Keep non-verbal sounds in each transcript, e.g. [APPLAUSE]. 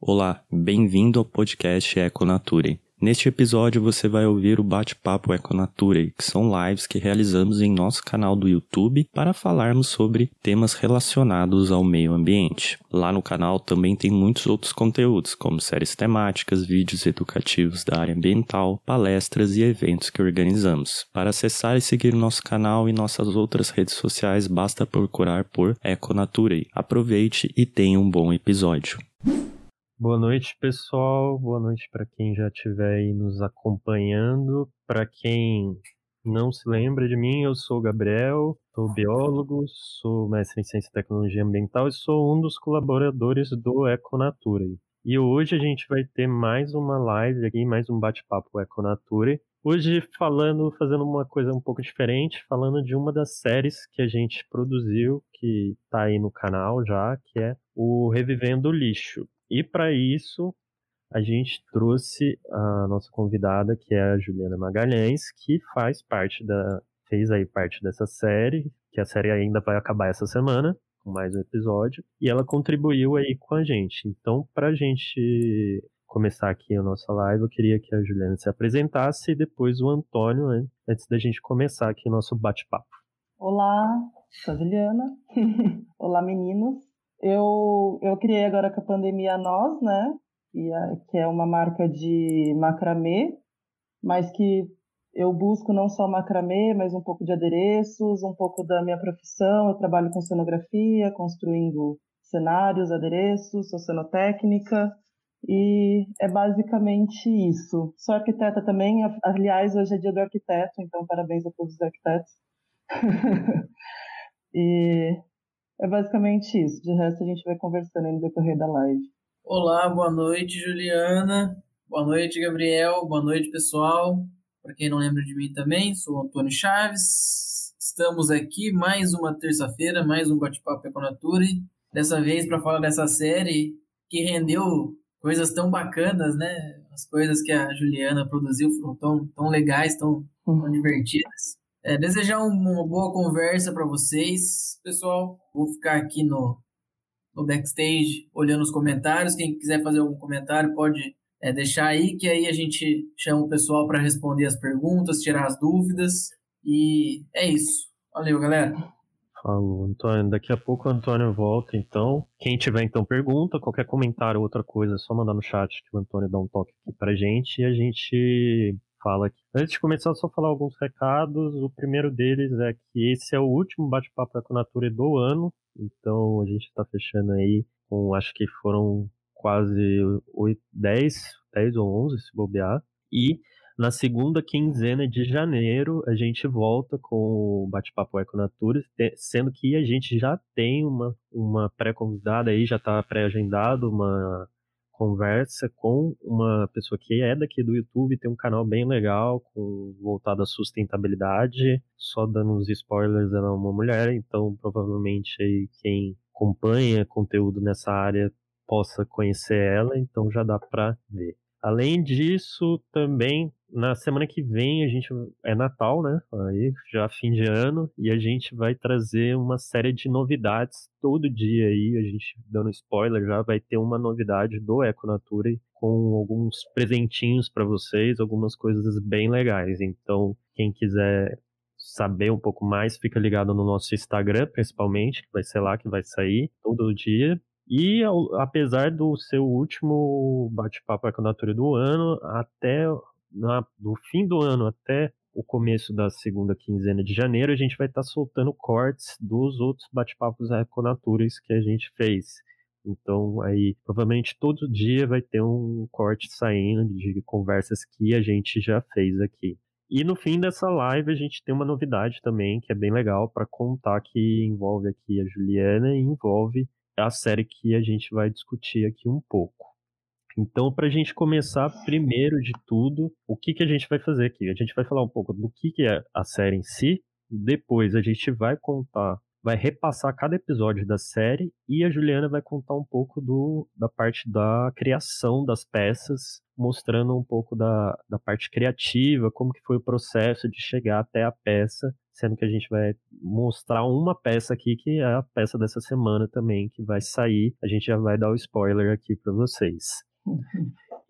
Olá, bem-vindo ao podcast Econature. Neste episódio você vai ouvir o bate-papo Econature, que são lives que realizamos em nosso canal do YouTube para falarmos sobre temas relacionados ao meio ambiente. Lá no canal também tem muitos outros conteúdos, como séries temáticas, vídeos educativos da área ambiental, palestras e eventos que organizamos. Para acessar e seguir nosso canal e nossas outras redes sociais, basta procurar por Econature. Aproveite e tenha um bom episódio. Boa noite, pessoal. Boa noite para quem já estiver aí nos acompanhando. Para quem não se lembra de mim, eu sou o Gabriel, sou biólogo, sou mestre em Ciência e Tecnologia Ambiental e sou um dos colaboradores do Econatura. E hoje a gente vai ter mais uma live aqui, mais um bate-papo Econatura. Hoje falando, fazendo uma coisa um pouco diferente, falando de uma das séries que a gente produziu, que está aí no canal já, que é o Revivendo o Lixo. E para isso, a gente trouxe a nossa convidada, que é a Juliana Magalhães, que faz parte da fez aí parte dessa série, que a série ainda vai acabar essa semana, com mais um episódio, e ela contribuiu aí com a gente. Então, para a gente começar aqui a nossa live, eu queria que a Juliana se apresentasse e depois o Antônio, né, antes da gente começar aqui o nosso bate-papo. Olá, sou a Juliana. [LAUGHS] Olá, meninos. Eu, eu criei agora com a pandemia Nós, né? E a, que é uma marca de macramê, mas que eu busco não só macramê, mas um pouco de adereços, um pouco da minha profissão. Eu trabalho com cenografia, construindo cenários, adereços, sou cenotécnica. E é basicamente isso. Sou arquiteta também, aliás, hoje é dia do arquiteto, então parabéns a todos os arquitetos. [LAUGHS] e é basicamente isso. De resto, a gente vai conversando no decorrer da live. Olá, boa noite, Juliana. Boa noite, Gabriel. Boa noite, pessoal. Para quem não lembra de mim também, sou Antônio Chaves. Estamos aqui mais uma terça-feira, mais um bate-papo Econature. Dessa vez para falar dessa série que rendeu coisas tão bacanas, né? As coisas que a Juliana produziu foram tão, tão legais, tão, tão uhum. divertidas. É, desejar uma boa conversa para vocês. Pessoal, vou ficar aqui no, no backstage olhando os comentários. Quem quiser fazer algum comentário pode é, deixar aí, que aí a gente chama o pessoal para responder as perguntas, tirar as dúvidas. E é isso. Valeu, galera. Falou, Antônio. Daqui a pouco o Antônio volta, então. Quem tiver, então, pergunta, qualquer comentário, outra coisa, é só mandar no chat que o Antônio dá um toque aqui pra gente e a gente fala aqui. Antes de começar, só falar alguns recados. O primeiro deles é que esse é o último bate-papo com a Natura do ano. Então a gente está fechando aí com, acho que foram quase 8, 10, 10 ou 11 se bobear. E na segunda quinzena de janeiro a gente volta com o Bate-Papo Econatura, sendo que a gente já tem uma, uma pré-convidada aí, já está pré-agendado, uma conversa com uma pessoa que é daqui do YouTube, tem um canal bem legal, com, voltado à sustentabilidade. Só dando uns spoilers, ela é uma mulher, então provavelmente quem acompanha conteúdo nessa área possa conhecer ela, então já dá para ver. Além disso, também na semana que vem a gente é Natal, né? Aí já fim de ano e a gente vai trazer uma série de novidades todo dia aí, a gente dando spoiler já vai ter uma novidade do Econature com alguns presentinhos para vocês, algumas coisas bem legais. Então, quem quiser saber um pouco mais, fica ligado no nosso Instagram, principalmente, que vai ser lá que vai sair todo dia. E apesar do seu último bate-papo Econature do ano, até na, do fim do ano até o começo da segunda quinzena de janeiro, a gente vai estar tá soltando cortes dos outros bate-papos Econaturas que a gente fez. Então, aí, provavelmente todo dia vai ter um corte saindo de conversas que a gente já fez aqui. E no fim dessa live a gente tem uma novidade também que é bem legal para contar que envolve aqui a Juliana e envolve a série que a gente vai discutir aqui um pouco. Então, para a gente começar, primeiro de tudo, o que, que a gente vai fazer aqui? A gente vai falar um pouco do que, que é a série em si, depois a gente vai contar, vai repassar cada episódio da série e a Juliana vai contar um pouco do, da parte da criação das peças, mostrando um pouco da, da parte criativa, como que foi o processo de chegar até a peça, sendo que a gente vai mostrar uma peça aqui que é a peça dessa semana também que vai sair. A gente já vai dar o spoiler aqui para vocês.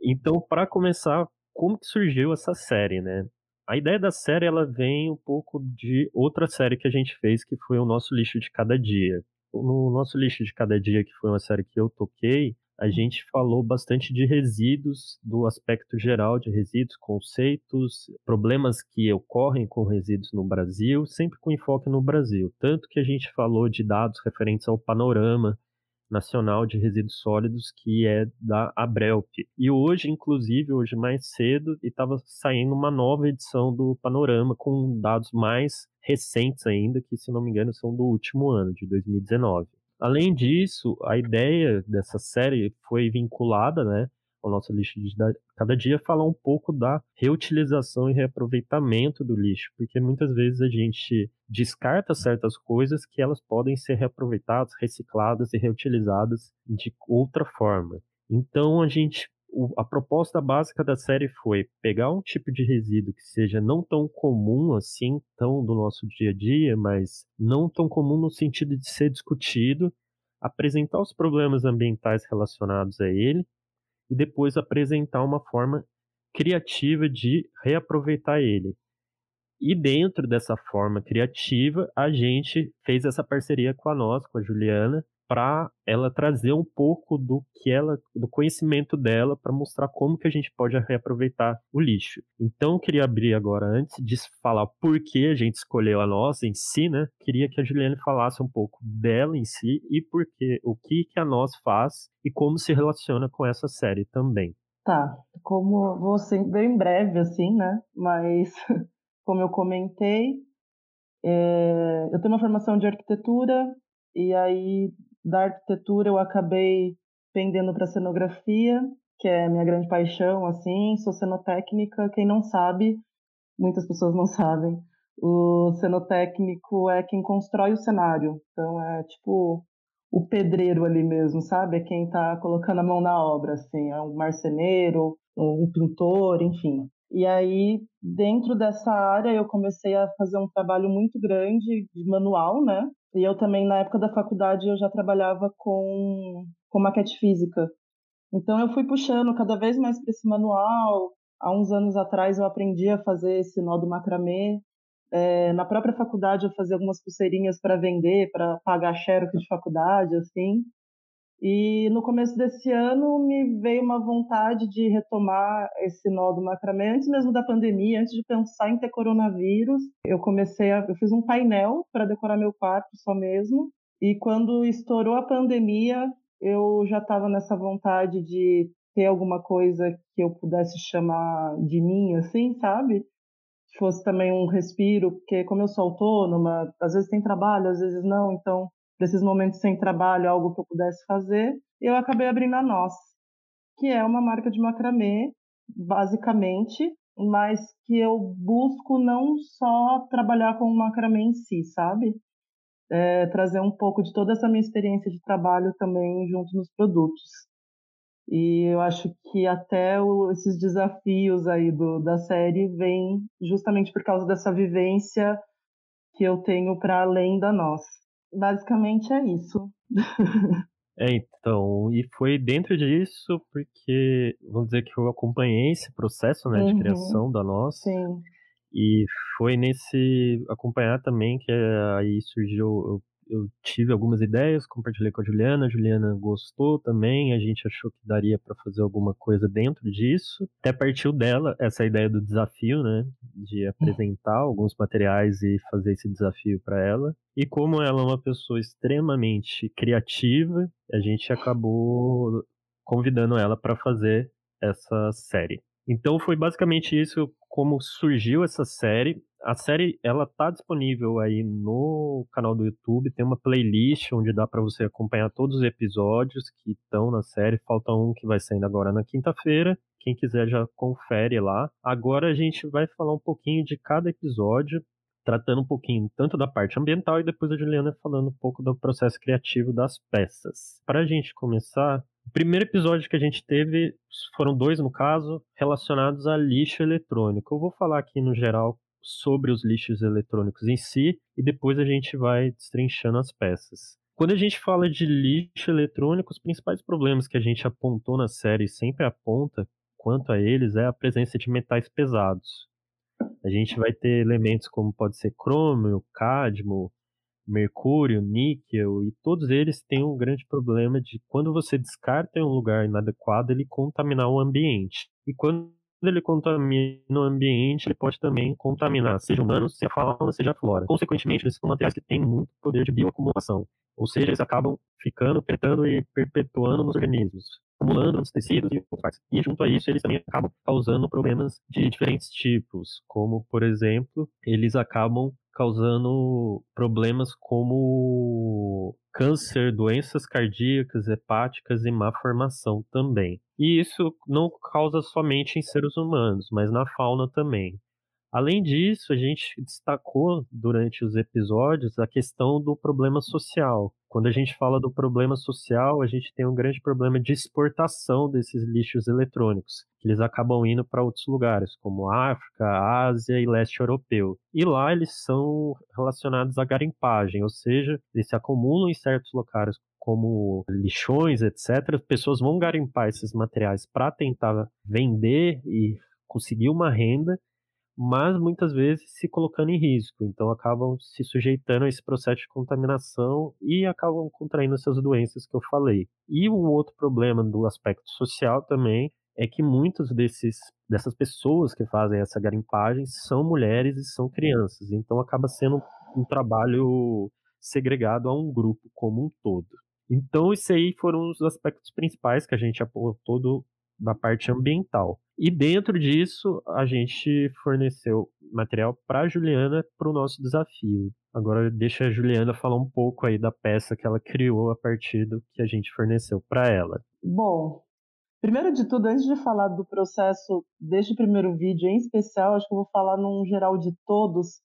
Então, para começar, como que surgiu essa série, né? A ideia da série ela vem um pouco de outra série que a gente fez, que foi o nosso lixo de cada dia. No nosso lixo de cada dia, que foi uma série que eu toquei, a gente falou bastante de resíduos, do aspecto geral de resíduos, conceitos, problemas que ocorrem com resíduos no Brasil, sempre com enfoque no Brasil. Tanto que a gente falou de dados referentes ao panorama Nacional de Resíduos Sólidos, que é da Abrelp. E hoje, inclusive, hoje mais cedo, estava saindo uma nova edição do Panorama com dados mais recentes ainda, que se não me engano são do último ano, de 2019. Além disso, a ideia dessa série foi vinculada, né, ao nosso lixo de cada dia, falar um pouco da reutilização e reaproveitamento do lixo, porque muitas vezes a gente descarta certas coisas que elas podem ser reaproveitadas, recicladas e reutilizadas de outra forma. Então a gente a proposta básica da série foi pegar um tipo de resíduo que seja não tão comum assim, tão do nosso dia a dia, mas não tão comum no sentido de ser discutido, apresentar os problemas ambientais relacionados a ele e depois apresentar uma forma criativa de reaproveitar ele. E dentro dessa forma criativa, a gente fez essa parceria com a nós, com a Juliana, para ela trazer um pouco do que ela, do conhecimento dela, para mostrar como que a gente pode reaproveitar o lixo. Então, eu queria abrir agora antes de falar por que a gente escolheu a nós em si, né? Queria que a Juliane falasse um pouco dela em si e por que, o que que a nós faz e como se relaciona com essa série também. Tá, como vou ser bem breve assim, né? Mas [LAUGHS] como eu comentei, é, eu tenho uma formação de arquitetura e aí da arquitetura eu acabei pendendo para cenografia, que é minha grande paixão, assim, sou cenotécnica, quem não sabe, muitas pessoas não [LAUGHS] sabem, o cenotécnico é quem constrói o cenário, então é tipo o pedreiro ali mesmo, sabe? É quem está colocando a mão na obra, assim, é um marceneiro, um pintor, enfim. E aí, dentro dessa área, eu comecei a fazer um trabalho muito grande de manual, né? E eu também, na época da faculdade, eu já trabalhava com, com maquete física. Então eu fui puxando cada vez mais para esse manual. Há uns anos atrás eu aprendi a fazer esse nó do macramê. É, na própria faculdade eu fazia algumas pulseirinhas para vender, para pagar xerox de faculdade, assim. E no começo desse ano me veio uma vontade de retomar esse nó do macramê, antes mesmo da pandemia, antes de pensar em ter coronavírus. Eu comecei a, eu fiz um painel para decorar meu quarto só mesmo. E quando estourou a pandemia, eu já estava nessa vontade de ter alguma coisa que eu pudesse chamar de mim, assim, sabe? Que fosse também um respiro, porque como eu sou autônoma, às vezes tem trabalho, às vezes não, então desses momentos sem trabalho, algo que eu pudesse fazer, eu acabei abrindo a Nós, que é uma marca de macramê, basicamente, mas que eu busco não só trabalhar com o macramê em si, sabe? É, trazer um pouco de toda essa minha experiência de trabalho também junto nos produtos. E eu acho que até o, esses desafios aí do, da série vêm justamente por causa dessa vivência que eu tenho para além da nossa. Basicamente é isso. É, então, e foi dentro disso porque, vamos dizer que eu acompanhei esse processo, né, de uhum. criação da nossa. Sim. E foi nesse acompanhar também que aí surgiu, eu eu tive algumas ideias, compartilhei com a Juliana, a Juliana gostou também, a gente achou que daria para fazer alguma coisa dentro disso. Até partiu dela essa ideia do desafio, né, de apresentar alguns materiais e fazer esse desafio para ela. E como ela é uma pessoa extremamente criativa, a gente acabou convidando ela para fazer essa série. Então foi basicamente isso como surgiu essa série. A série ela tá disponível aí no canal do YouTube, tem uma playlist onde dá para você acompanhar todos os episódios que estão na série. Falta um que vai saindo agora na quinta-feira. Quem quiser já confere lá. Agora a gente vai falar um pouquinho de cada episódio. tratando um pouquinho tanto da parte ambiental e depois a Juliana falando um pouco do processo criativo das peças. Para a gente começar, o primeiro episódio que a gente teve foram dois, no caso, relacionados a lixo eletrônico. Eu vou falar aqui no geral sobre os lixos eletrônicos em si e depois a gente vai destrinchando as peças. Quando a gente fala de lixo eletrônico, os principais problemas que a gente apontou na série e sempre aponta quanto a eles é a presença de metais pesados. A gente vai ter elementos como pode ser crômio, cádmio, mercúrio, níquel, e todos eles têm um grande problema de quando você descarta em um lugar inadequado, ele contaminar o ambiente. E quando ele contamina o ambiente, ele pode também contaminar, seja humanos, seja fauna, seja flora. Consequentemente, eles são materiais que têm muito poder de bioacumulação. Ou seja, eles acabam ficando, petando e perpetuando nos organismos, acumulando nos tecidos e outras E junto a isso, eles também acabam causando problemas de diferentes tipos, como, por exemplo, eles acabam causando problemas como câncer, doenças cardíacas, hepáticas e má formação também. E isso não causa somente em seres humanos, mas na fauna também. Além disso, a gente destacou durante os episódios a questão do problema social. Quando a gente fala do problema social, a gente tem um grande problema de exportação desses lixos eletrônicos, que eles acabam indo para outros lugares, como África, Ásia e leste europeu. E lá eles são relacionados à garimpagem, ou seja, eles se acumulam em certos locais como lixões, etc. Pessoas vão garimpar esses materiais para tentar vender e conseguir uma renda mas muitas vezes se colocando em risco. Então acabam se sujeitando a esse processo de contaminação e acabam contraindo essas doenças que eu falei. E um outro problema do aspecto social também é que muitos desses dessas pessoas que fazem essa garimpagem são mulheres e são crianças. Então acaba sendo um trabalho segregado a um grupo como um todo. Então, esses aí foram os aspectos principais que a gente apontou do, da parte ambiental. E dentro disso, a gente forneceu material para a Juliana para o nosso desafio. Agora deixa a Juliana falar um pouco aí da peça que ela criou a partir do que a gente forneceu para ela. Bom, primeiro de tudo, antes de falar do processo deste primeiro vídeo em especial, acho que eu vou falar num geral de todos,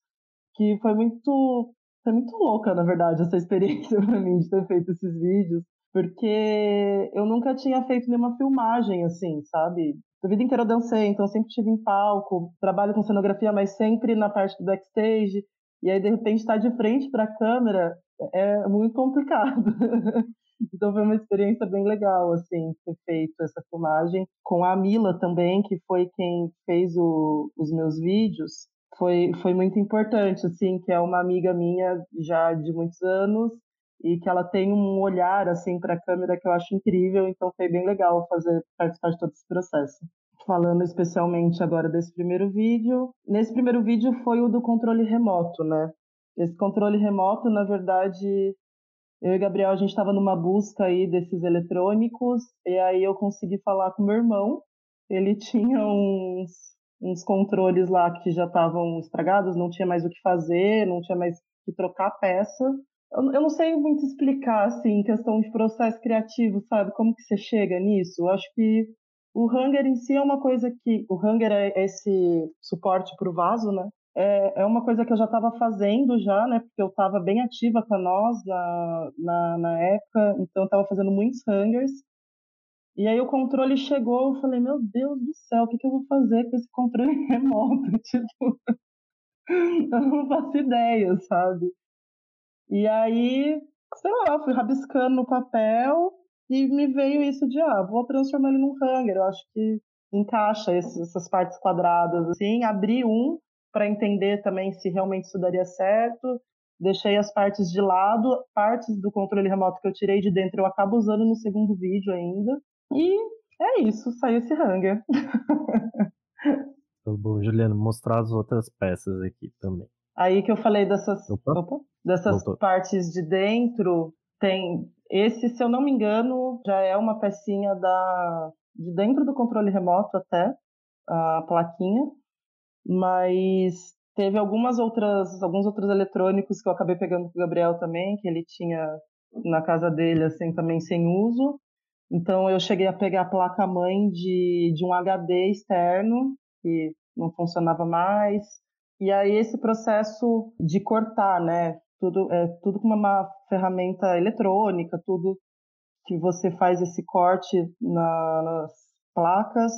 que foi muito, foi muito louca, na verdade, essa [LAUGHS] experiência para mim de ter feito esses vídeos porque eu nunca tinha feito nenhuma filmagem assim, sabe? A vida inteira eu dancei, então eu sempre estive em palco, trabalho com cenografia, mas sempre na parte do backstage. E aí, de repente, estar de frente para a câmera é muito complicado. [LAUGHS] então foi uma experiência bem legal, assim, ter feito essa filmagem. Com a Mila também, que foi quem fez o, os meus vídeos. Foi, foi muito importante, assim, que é uma amiga minha já de muitos anos e que ela tem um olhar assim para a câmera que eu acho incrível, então foi bem legal fazer participar de todo esse processo. Falando especialmente agora desse primeiro vídeo, nesse primeiro vídeo foi o do controle remoto, né? Esse controle remoto, na verdade, eu e Gabriel a gente estava numa busca aí desses eletrônicos e aí eu consegui falar com meu irmão. Ele [LAUGHS] tinha uns uns controles lá que já estavam estragados, não tinha mais o que fazer, não tinha mais que trocar peça eu não sei muito explicar, assim, questão de processo criativo, sabe? Como que você chega nisso? Eu acho que o Hanger em si é uma coisa que... O Hanger é esse suporte para o vaso, né? É, é uma coisa que eu já estava fazendo já, né? Porque eu estava bem ativa com a nós na, na, na época, então eu estava fazendo muitos hangers. E aí o controle chegou, eu falei, meu Deus do céu, o que, que eu vou fazer com esse controle [LAUGHS] remoto? [LAUGHS] Tipo, [LAUGHS] eu não faço ideia, sabe? E aí, sei lá, fui rabiscando no papel e me veio isso de, ah, vou transformar ele num hanger. Eu acho que encaixa esses, essas partes quadradas, assim. Abri um para entender também se realmente isso daria certo. Deixei as partes de lado, partes do controle remoto que eu tirei de dentro eu acabo usando no segundo vídeo ainda. E é isso, saiu esse hanger. [LAUGHS] Tá bom, Juliano, mostrar as outras peças aqui também. Aí que eu falei dessas, opa. Opa, dessas partes de dentro, tem esse, se eu não me engano, já é uma pecinha da de dentro do controle remoto até a plaquinha, mas teve algumas outras alguns outros eletrônicos que eu acabei pegando com o Gabriel também, que ele tinha na casa dele assim também sem uso. Então eu cheguei a pegar a placa mãe de, de um HD externo que não funcionava mais E aí esse processo de cortar, né? Tudo é tudo com uma ferramenta eletrônica, tudo que você faz esse corte na, nas placas.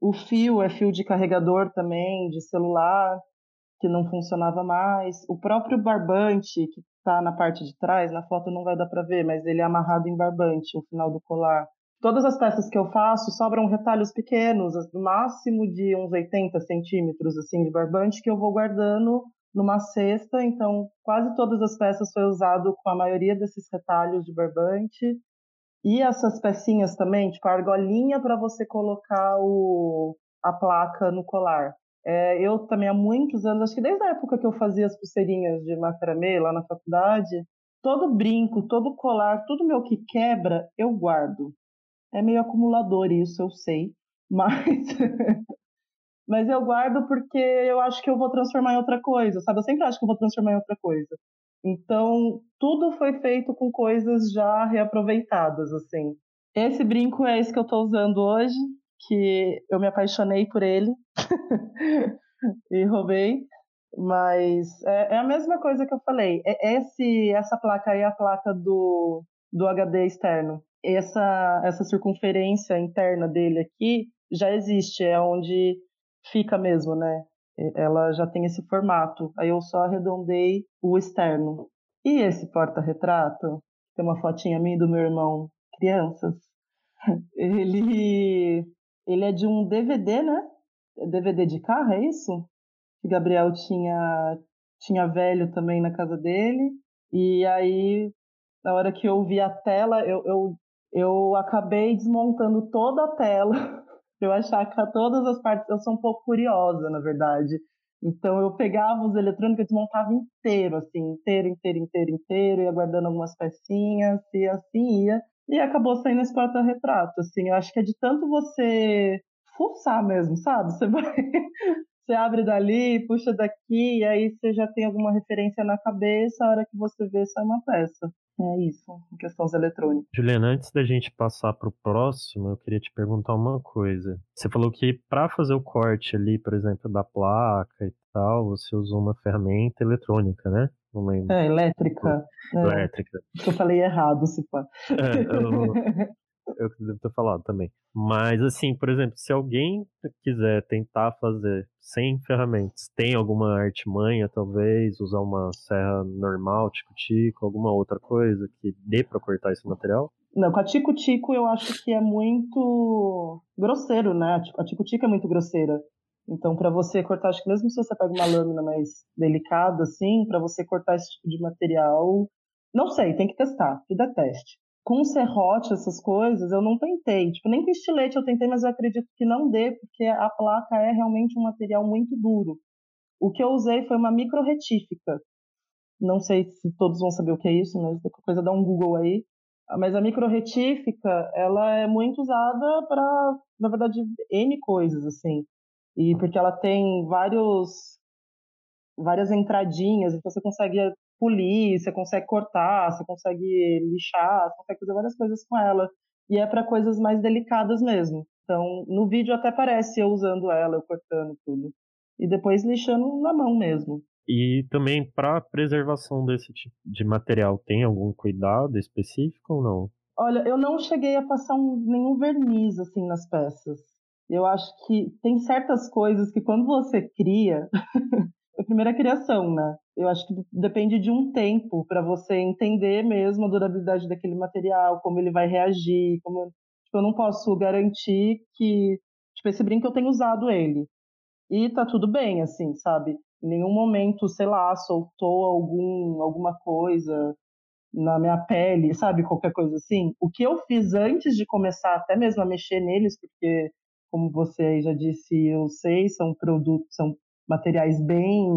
O fio é fio de carregador também, de celular, que não funcionava mais. O próprio barbante, que está na parte de trás, na foto não vai dar para ver, mas ele é amarrado em barbante, o final do colar. Todas as peças que eu faço sobram retalhos pequenos, no máximo de uns 80 centímetros assim de barbante, que eu vou guardando numa cesta. Então, quase todas as peças foi usado com a maioria desses retalhos de barbante. E essas pecinhas também, tipo a argolinha para você colocar o, a placa no colar. É, eu também há muitos anos, acho que desde a época que eu fazia as pulseirinhas de macramê lá na faculdade, todo brinco, todo colar, tudo meu que quebra, eu guardo. É meio acumulador isso, eu sei, [LAUGHS] mas mas eu guardo porque eu acho que eu vou transformar em outra coisa, sabe? Eu sempre acho que eu vou transformar em outra coisa. Então, tudo foi feito com coisas já reaproveitadas, assim. Esse brinco é esse que eu estou usando hoje, que eu me apaixonei por ele [LAUGHS] e roubei. Mas é, é, a mesma coisa que eu falei. É esse, essa placa aí é a placa do, do HD externo. Essa, essa circunferência interna dele aqui já existe, é onde fica mesmo, né? Ela já tem esse formato. Aí eu só arredondei o externo. E esse porta-retrato, tem uma fotinha minha do meu irmão, crianças. [LAUGHS] Ele ele é de um DVD, né? DVD de carro, é isso? Que Gabriel tinha tinha velho também na casa dele. E aí, na hora que eu vi a tela, eu, eu, eu acabei desmontando toda a tela [LAUGHS] eu achar que todas as partes. Eu sou um pouco curiosa, na verdade. Então eu pegava os eletrônicos e desmontava inteiro, assim, inteiro, inteiro, inteiro, inteiro, ia guardando algumas pecinhas e assim ia. E acabou saindo esse porta-retrato, assim. Eu acho que é de tanto você fuçar mesmo, sabe? Você vai. [LAUGHS] você abre dali, puxa daqui, e aí você já tem alguma referência na cabeça, a hora que você vê, sai uma peça. É isso, em questões eletrônicas. Juliana, antes da gente passar para o próximo, eu queria te perguntar uma coisa. Você falou que para fazer o corte ali, por exemplo, da placa e tal, você usou uma ferramenta eletrônica, né? Não lembro. É, elétrica. É. Elétrica. Eu falei errado, se pá. É, eu, [LAUGHS] eu devo ter falado também. Mas, assim, por exemplo, se alguém quiser tentar fazer sem ferramentas, tem alguma artimanha, talvez, usar uma serra normal, tico-tico, alguma outra coisa que dê para cortar esse material? Não, com a tico-tico eu acho que é muito grosseiro, né? A tico-tico é muito grosseira. Então, para você cortar, acho que mesmo se você pega uma lâmina mais delicada, assim, para você cortar esse tipo de material, não sei, tem que testar, tudo é teste. Com serrote, essas coisas, eu não tentei. Tipo, nem com estilete eu tentei, mas eu acredito que não dê, porque a placa é realmente um material muito duro. O que eu usei foi uma micro retífica. Não sei se todos vão saber o que é isso, mas qualquer coisa dá um Google aí. Mas a micro retífica, ela é muito usada para, na verdade, N coisas, assim e porque ela tem vários várias entradinhas, então você consegue polir, você consegue cortar, você consegue lixar, você consegue fazer várias coisas com ela. E é para coisas mais delicadas mesmo. Então, no vídeo até parece eu usando ela, eu cortando tudo. E depois lixando na mão mesmo. E também para preservação desse tipo de material, tem algum cuidado específico ou não? Olha, eu não cheguei a passar um, nenhum verniz assim nas peças. Eu acho que tem certas coisas que quando você cria, [LAUGHS] a primeira criação, né? Eu acho que depende de um tempo para você entender mesmo a durabilidade daquele material, como ele vai reagir, como tipo, eu não posso garantir que tipo esse brinco eu tenho usado ele e tá tudo bem, assim, sabe? Em nenhum momento, sei lá, soltou algum alguma coisa na minha pele, sabe? Qualquer coisa assim. O que eu fiz antes de começar até mesmo a mexer neles, porque como você já disse, eu sei, são produtos, são materiais bem.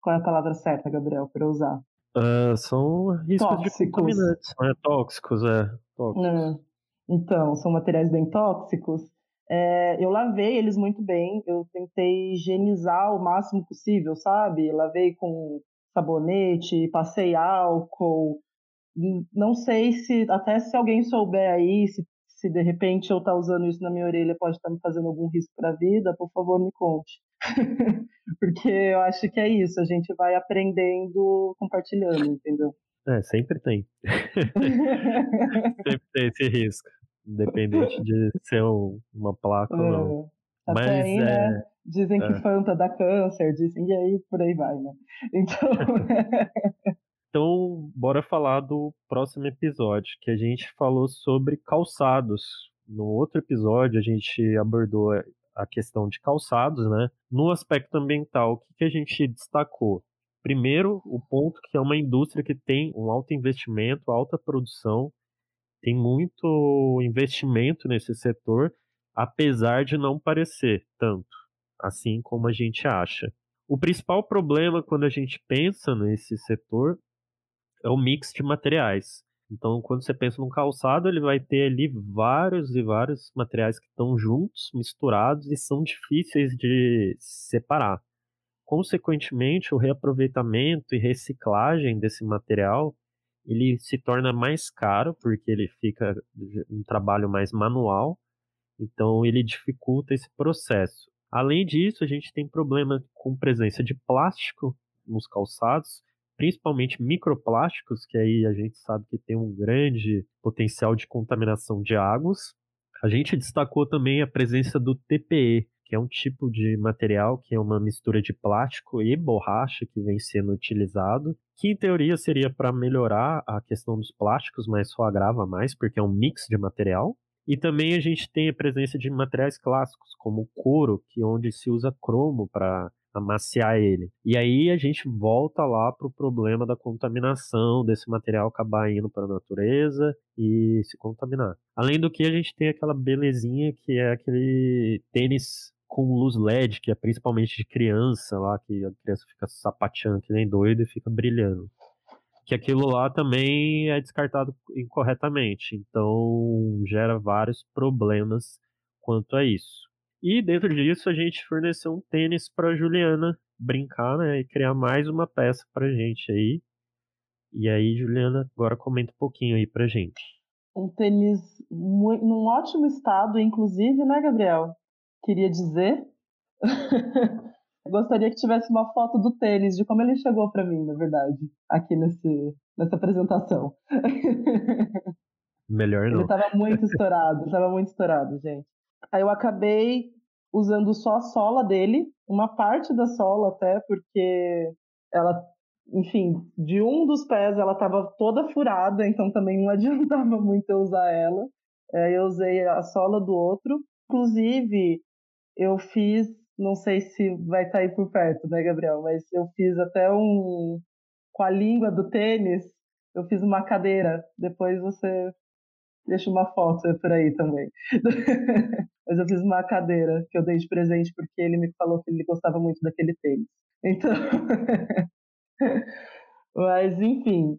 Qual é a palavra certa, Gabriel, para usar? Uh, são riscos tóxicos. de contaminantes, né? Tóxicos, é. Tóxicos. É. Então, são materiais bem tóxicos. É, eu lavei eles muito bem, eu tentei higienizar o máximo possível, sabe? Lavei com sabonete, passei álcool. Não sei se, até se alguém souber aí, se se de repente eu estar tá usando isso na minha orelha pode estar tá me fazendo algum risco para a vida, por favor, me conte. [LAUGHS] Porque eu acho que é isso, a gente vai aprendendo compartilhando, entendeu? É, sempre tem. [LAUGHS] sempre tem esse risco. Independente de ser uma placa é. ou não. Até Mas, aí, né, é... né? Dizem que é. Fanta dá câncer, dizem, e aí por aí vai, né? Então. [LAUGHS] então, bora falar do próximo episódio, que a gente falou sobre calçados. No outro episódio, a gente abordou a questão de calçados, né? No aspecto ambiental, o que, que a gente destacou? Primeiro, o ponto que é uma indústria que tem um alto investimento, alta produção, tem muito investimento nesse setor, apesar de não parecer tanto, assim como a gente acha. O principal problema quando a gente pensa nesse setor é o mix de materiais. Então, quando você pensa num calçado, ele vai ter ali vários e vários materiais que estão juntos, misturados e são difíceis de separar. Consequentemente, o reaproveitamento e reciclagem desse material ele se torna mais caro porque ele fica um trabalho mais manual, então ele dificulta esse processo. Além disso, a gente tem problema com presença de plástico nos calçados, principalmente microplásticos, que aí a gente sabe que tem um grande potencial de contaminação de águas. A gente destacou também a presença do TPE, que é um tipo de material que é uma mistura de plástico e borracha que vem sendo utilizado, que em teoria seria para melhorar a questão dos plásticos, mas só agrava mais porque é um mix de material. E também a gente tem a presença de materiais clássicos, como o couro, que é onde se usa cromo para amaciar ele. E aí a gente volta lá para o problema da contaminação desse material acabar indo para a natureza e se contaminar. Além do que a gente tem aquela belezinha que é aquele tênis com luz LED, que é principalmente de criança lá, que a criança fica sapateando que nem doido e fica brilhando. Que aquilo lá também é descartado incorretamente, então gera vários problemas quanto a isso. E dentro disso a gente forneceu um tênis para Juliana brincar, né, e criar mais uma peça pra gente aí. E aí, Juliana, agora comenta um pouquinho aí pra gente. Um tênis num ótimo estado, inclusive, né, Gabriel? Queria dizer. [LAUGHS] Gostaria que tivesse uma foto do tênis, de como ele chegou para mim, na verdade, aqui nesse, nessa apresentação. [LAUGHS] Melhor não. Ele estava muito [LAUGHS] estourado, estava muito estourado, gente. Aí eu acabei usando só a sola dele, uma parte da sola até, porque ela, enfim, de um dos pés ela estava toda furada, então também não [LAUGHS] adiantava muito eu usar ela. É, eu usei a sola do outro. Inclusive, eu fiz, não sei se vai estar tá aí por perto, né, Gabriel? Mas eu fiz até um. Com a língua do tênis, eu fiz uma cadeira. Depois você deixa uma foto por aí também. [LAUGHS] Mas eu fiz uma cadeira que eu dei de presente porque ele me falou que ele gostava muito daquele tênis. Então. [LAUGHS] Mas, enfim.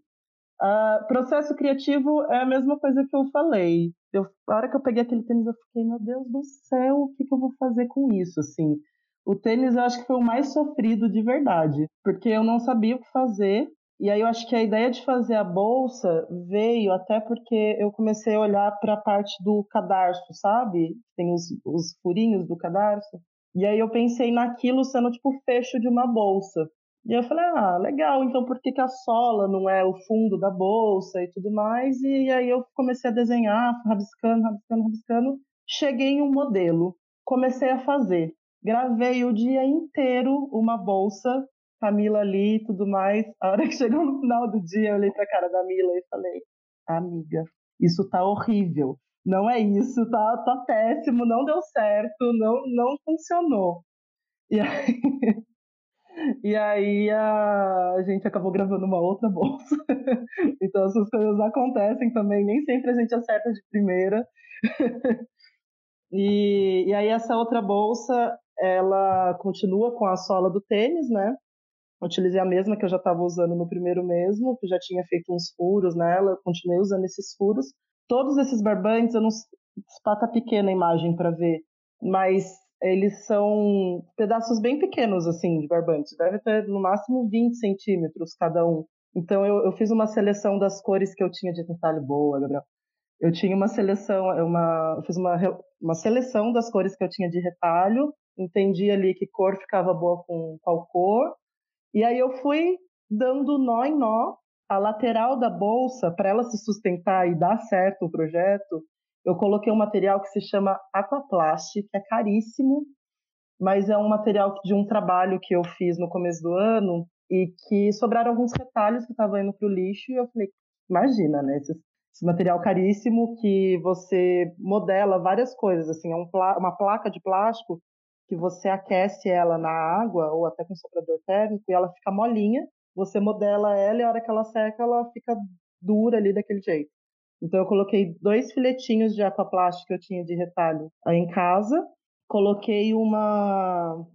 Uh, processo criativo é a mesma coisa que eu falei. Eu, a hora que eu peguei aquele tênis, eu fiquei, meu Deus do céu, o que, que eu vou fazer com isso? Assim, o tênis eu acho que foi o mais sofrido de verdade, porque eu não sabia o que fazer. E aí eu acho que a ideia de fazer a bolsa veio até porque eu comecei a olhar para a parte do cadarço, sabe? Tem os, os furinhos do cadarço. E aí eu pensei naquilo sendo tipo o fecho de uma bolsa. E eu falei, ah, legal, então por que, que a sola não é o fundo da bolsa e tudo mais? E aí eu comecei a desenhar, rabiscando, rabiscando, rabiscando. Cheguei em um modelo, comecei a fazer. Gravei o dia inteiro uma bolsa Camila ali e tudo mais. A hora que chegou no final do dia, eu olhei pra cara da Mila e falei: Amiga, isso tá horrível. Não é isso, tá, tá péssimo, não deu certo, não, não funcionou. E aí, [LAUGHS] e aí a, gente acabou gravando uma outra bolsa. [LAUGHS] então essas coisas acontecem também, nem sempre a gente acerta de primeira. [LAUGHS] e, e aí essa outra bolsa, ela continua com a sola do tênis, né? Utilizei a mesma que eu já estava usando no primeiro mesmo, que já tinha feito uns furos nela, continuei usando esses furos. Todos esses barbantes, eu não espata pequena a imagem para ver, mas eles são pedaços bem pequenos assim de barbantes, deve ter no máximo 20 centímetros cada um. Então eu, eu fiz uma seleção das cores que eu tinha de detalhe boa, Gabriel. Eu tinha uma seleção, uma, eu fiz uma, uma seleção das cores que eu tinha de retalho entendi ali que cor ficava boa com qual cor. E aí eu fui dando nó em nó. A lateral da bolsa, para ela se sustentar e dar certo o projeto, eu coloquei um material que se chama Aquaplast, que é caríssimo, mas é um material de um trabalho que eu fiz no começo do ano e que sobraram alguns retalhos que estavam indo para o lixo e eu falei, imagina, né? Esse, esse, material caríssimo que você modela várias coisas, assim, é um, uma placa de plástico que você aquece ela na água ou até com soprador térmico e ela fica molinha, você modela ela e a hora que ela seca ela fica dura ali daquele jeito. Então eu coloquei dois filetinhos de aquaplástico que eu tinha de retalho em casa, coloquei uma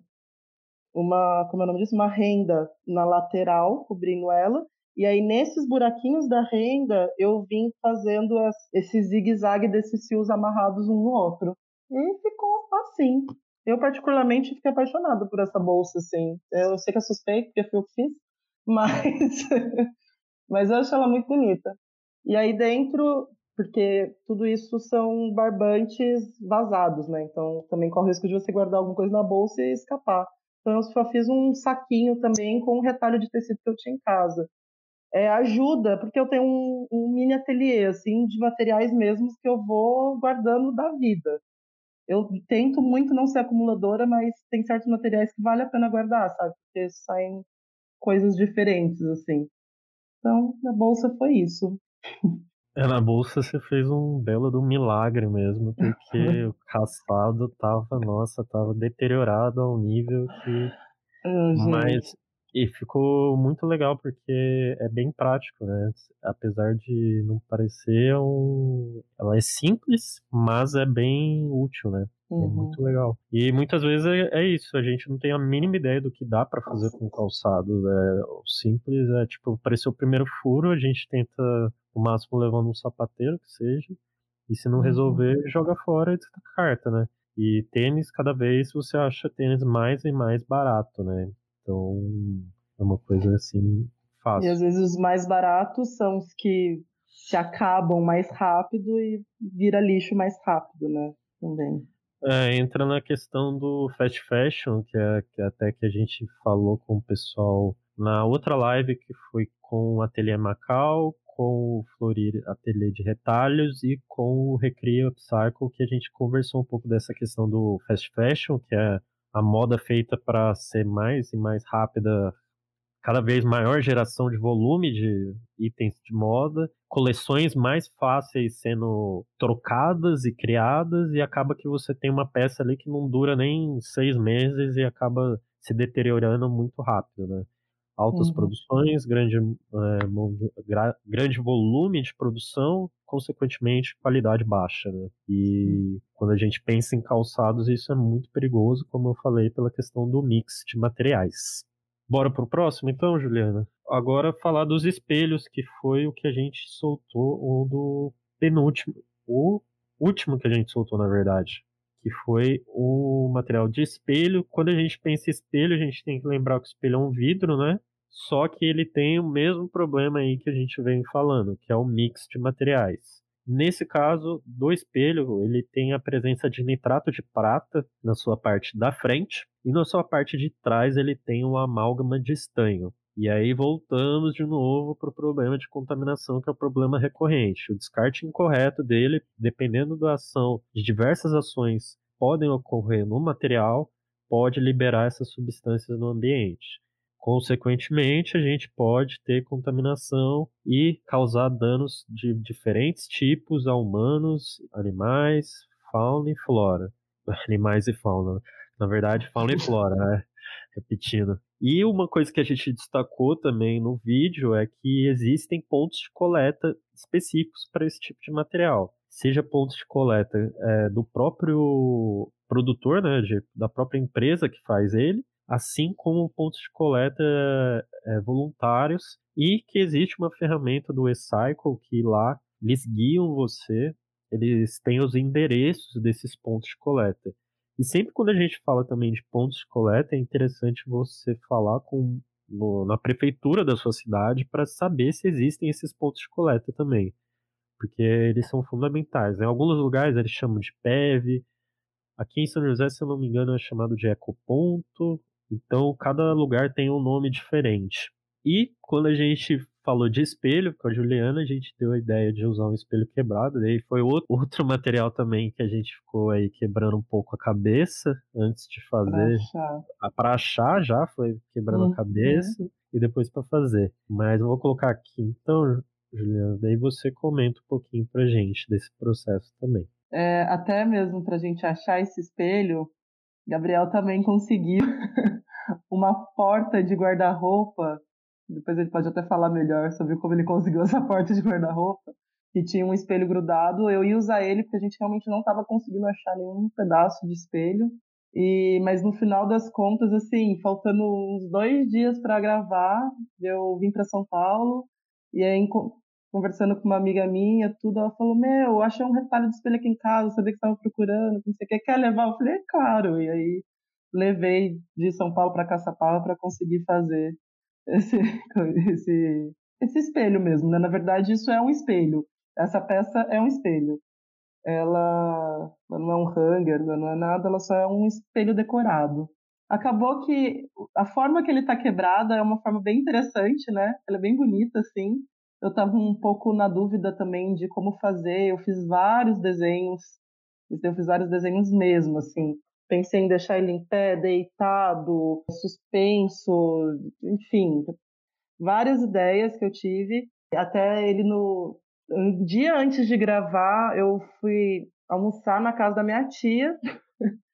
uma, como é o nome disso? Uma renda na lateral, cobrindo ela. E aí, nesses buraquinhos da renda, eu vim fazendo esse zigue-zague desses fios amarrados um no outro. E ficou assim. Eu, particularmente, fiquei apaixonada por essa bolsa, assim. Eu sei que é suspeito, porque foi eu que fiz, [LAUGHS] mas, mas eu acho ela muito bonita. E aí dentro, porque tudo isso são barbantes vazados, né? Então também corre o risco de você guardar alguma coisa na bolsa e escapar. Então eu só fiz um saquinho também com um retalho de tecido que eu tinha em casa. É, ajuda, porque eu tenho um, um mini ateliê, assim, de materiais mesmos que eu vou guardando da vida. Eu tento muito não ser acumuladora, mas tem certos materiais que vale a pena guardar, sabe? Porque saem coisas diferentes, assim. Então, na bolsa foi isso. É, na bolsa você fez um belo do milagre mesmo, porque [LAUGHS] o caçado tava, nossa, tava deteriorado ao nível que. Oh, Mas. E ficou muito legal porque é bem prático, né? Apesar de não parecer um. Ela é simples, mas é bem útil, né? É uhum. É muito legal. E muitas vezes é, é, isso, a gente não tem a mínima ideia do que dá para fazer com calçado. É, o simples é tipo, apareceu o primeiro furo, a gente tenta o máximo levando um sapateiro que seja. E se não uhum. resolver, joga fora e descarta, né? E tênis, cada vez você acha tênis mais e mais barato, né? Então, é uma coisa assim fácil. E às vezes os mais baratos são os que se acabam mais rápido e vira lixo mais rápido, né? Também. É, entra na questão do fast fashion, que é, que é até que a gente falou com o pessoal na outra live que foi com o Ateliê Macau, com o Florir Ateliê de Retalhos e com o Recria Upcycle, que a gente conversou um pouco dessa questão do fast fashion, que é a moda feita para ser mais e mais rápida, cada vez maior geração de volume de itens de moda, coleções mais fáceis sendo trocadas e criadas, e acaba que você tem uma peça ali que não dura nem seis meses e acaba se deteriorando muito rápido, né? Altas uhum. produções, grande, é, gra, grande volume de produção, consequentemente qualidade baixa. Né? E quando a gente pensa em calçados, isso é muito perigoso, como eu falei, pela questão do mix de materiais. Bora pro próximo então, Juliana? Agora falar dos espelhos, que foi o que a gente soltou, ou do penúltimo, o último que a gente soltou, na verdade que foi o material de espelho. Quando a gente pensa em espelho, a gente tem que lembrar que o espelho é um vidro, né? Só que ele tem o mesmo problema aí que a gente vem falando, que é o mix de materiais. Nesse caso do espelho, ele tem a presença de nitrato de prata na sua parte da frente e na sua parte de trás ele tem uma amálgama de estanho. E aí voltamos de novo para o problema de contaminação, que é o problema recorrente. O descarte incorreto dele, dependendo da ação de diversas ações podem ocorrer no material, pode liberar essas substâncias no ambiente. Consequentemente, a gente pode ter contaminação e causar danos de diferentes tipos a humanos, animais, fauna e flora. [LAUGHS] Animais e fauna. Na verdade, fauna e flora, né? [LAUGHS] Repetindo. E uma coisa que a gente destacou também no vídeo é que existem pontos de coleta específicos para esse tipo de material. Seja pontos de coleta é, do próprio produtor, né, de, da própria empresa que faz ele, assim como pontos de coleta é, voluntários e que existe uma ferramenta do eCycle que lá eles guiam você, eles têm os endereços desses pontos de coleta. E sempre quando a gente fala também de pontos de coleta, é interessante você falar com no, na prefeitura da sua cidade para saber se existem esses pontos de coleta também. Porque eles são fundamentais. Em alguns lugares eles chamam de PEV, Aqui em São José, se eu não me engano, é chamado de ecoponto. Então, cada lugar tem um nome diferente. E quando a gente falou de espelho com a Juliana, a gente deu a ideia de usar um espelho quebrado. Daí foi [LAUGHS] outro material também que a gente ficou aí quebrando um pouco a cabeça antes de fazer. Para achar. achar já foi quebrando uhum. a cabeça e depois para fazer. Mas eu vou colocar aqui então, Juliana, daí você comenta um pouquinho pra gente desse processo também. É, até mesmo pra gente achar esse espelho, Gabriel também conseguiu [LAUGHS] uma porta de guarda-roupa depois ele pode até falar melhor sobre como ele conseguiu essa porta de guarda-roupa. Que tinha um espelho grudado. Eu ia usar ele porque a gente realmente não estava conseguindo achar nenhum pedaço de espelho. E, mas no final das contas, assim, faltando uns dois dias para gravar, eu vim para São Paulo e aí conversando com uma amiga minha, tudo, ela falou: Meu, achei um retalho de espelho aqui em casa, sabia que estava procurando, não sei o que, quer levar? Eu falei: É caro. E aí levei de São Paulo para Caçapava para conseguir fazer [LAUGHS] esse, esse, esse espelho mesmo, né? Na verdade, isso é um espelho. Essa peça é um espelho. Ela, ela não é um hanger, ela não é nada, ela só é um espelho decorado. Acabou que a forma que ele está quebrado é uma forma bem interessante, né? Ela é bem bonita, assim. Eu estava um pouco na dúvida também de como fazer. Eu fiz vários desenhos, eu fiz vários desenhos mesmo, assim. Pensei em deixar ele em pé, deitado, suspenso, enfim, várias ideias que eu tive. Até ele no um dia antes de gravar, eu fui almoçar na casa da minha tia. [LAUGHS]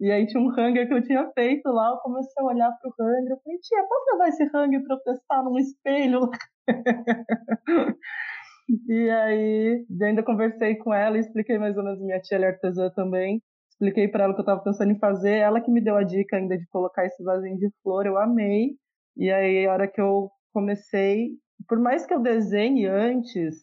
e aí tinha um hanger que eu tinha feito lá, eu comecei a olhar pro hanger, eu falei, tia, posso levar esse hanger para eu testar num espelho? [LAUGHS] e aí, ainda conversei com ela e expliquei mais ou menos, minha tia é artesã também expliquei para ela o que eu estava pensando em fazer, ela que me deu a dica ainda de colocar esse vasinho de flor, eu amei. E aí, a hora que eu comecei, por mais que eu desenhe antes,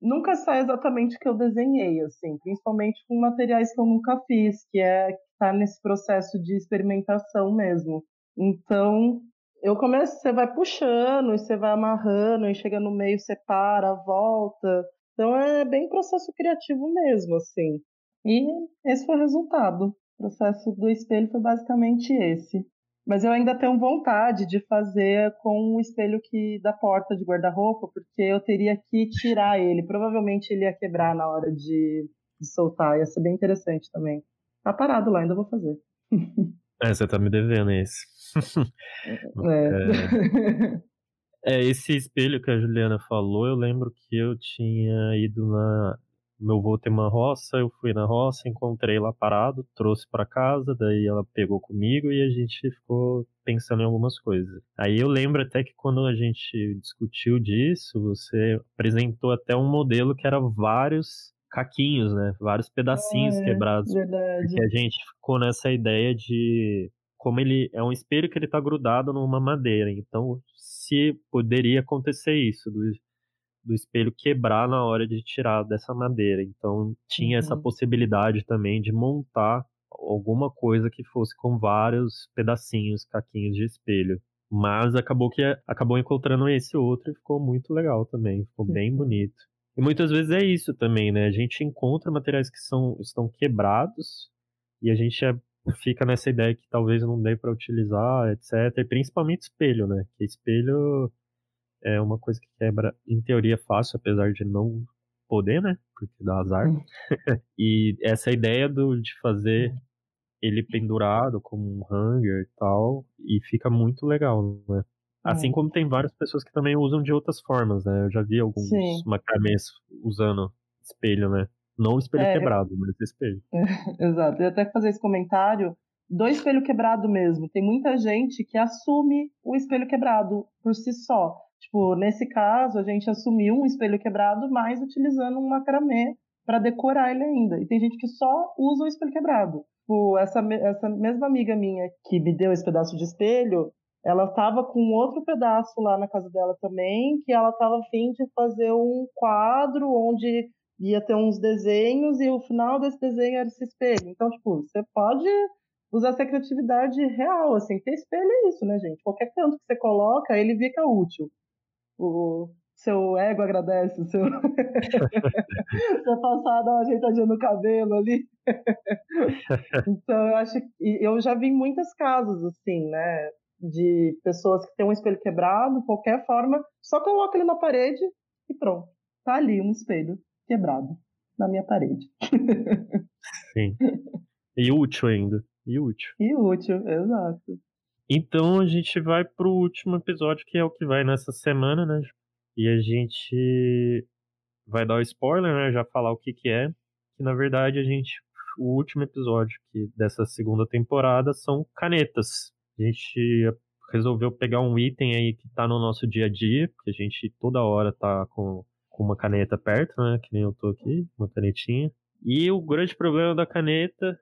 nunca sai exatamente o que eu desenhei, assim, principalmente com materiais que eu nunca fiz, que é tá nesse processo de experimentação mesmo. Então, eu começo, você vai puxando, e você vai amarrando, e chega no meio, separa, volta. Então é bem processo criativo mesmo, assim. E esse foi o resultado. O processo do espelho foi basicamente esse. Mas eu ainda tenho vontade de fazer com o espelho que da porta de guarda-roupa, porque eu teria que tirar ele. Provavelmente ele ia quebrar na hora de, de soltar. Ia ser bem interessante também. Tá parado lá, ainda vou fazer. [LAUGHS] É, você tá me devendo esse. [LAUGHS] É. é. é, esse espelho que a Juliana falou, eu lembro que eu tinha ido na meu avô tem uma roça, eu fui na roça, encontrei lá parado, trouxe para casa, daí ela pegou comigo e a gente ficou pensando em algumas coisas. Aí eu lembro até que quando a gente discutiu disso, você apresentou até um modelo que era vários caquinhos, né? Vários pedacinhos é, quebrados. Verdade. Porque a gente ficou nessa ideia de como ele é um espelho que ele tá grudado numa madeira. Então, se poderia acontecer isso, do do espelho quebrar na hora de tirar dessa madeira. Então tinha uhum. essa possibilidade também de montar alguma coisa que fosse com vários pedacinhos, caquinhos de espelho. Mas acabou que acabou encontrando esse outro e ficou muito legal também, ficou bem bonito. E muitas vezes é isso também, né? A gente encontra materiais que são, estão quebrados e a gente é, fica nessa ideia que talvez não dê para utilizar, etc. E principalmente espelho, né? Que espelho é uma coisa que quebra, em teoria, fácil, apesar de não poder, né? Porque dá azar. Hum. [LAUGHS] e essa ideia do, de fazer ele pendurado como um hanger e tal, e fica muito legal, né? Assim hum. como tem várias pessoas que também usam de outras formas, né? Eu já vi alguns Sim. macramês usando espelho, né? Não espelho é, quebrado, mas espelho. [LAUGHS] Exato. Eu até fazer esse comentário do espelho quebrado mesmo. Tem muita gente que assume o espelho quebrado por si só. Tipo, nesse caso, a gente assumiu um espelho quebrado, mas utilizando um macramê para decorar ele ainda. E tem gente que só usa o espelho quebrado. Tipo, essa, essa mesma amiga minha que me deu esse pedaço de espelho, ela estava com outro pedaço lá na casa dela também, que ela estava afim de fazer um quadro onde ia ter uns desenhos e o final desse desenho era esse espelho. Então, tipo, você pode usar essa criatividade real, assim, ter espelho é isso, né, gente? Qualquer canto que você coloca, ele fica útil. O, seu ego agradece, seu. Você passar, dar uma ajeitadinha no cabelo ali. [LAUGHS] então, eu acho que. Eu já vi muitos casos, assim, né? De pessoas que têm um espelho quebrado, qualquer forma, só coloca ele na parede e pronto. Tá ali um espelho quebrado na minha parede. Sim. E útil ainda. E útil. E útil, exato. Então a gente vai pro último episódio, que é o que vai nessa semana, né? E a gente vai dar o spoiler, né? Já falar o que que é. Que na verdade a gente. O último episódio que, dessa segunda temporada são canetas. A gente resolveu pegar um item aí que tá no nosso dia a dia, porque a gente toda hora tá com, com uma caneta perto, né? Que nem eu tô aqui, uma canetinha. E o grande problema da caneta,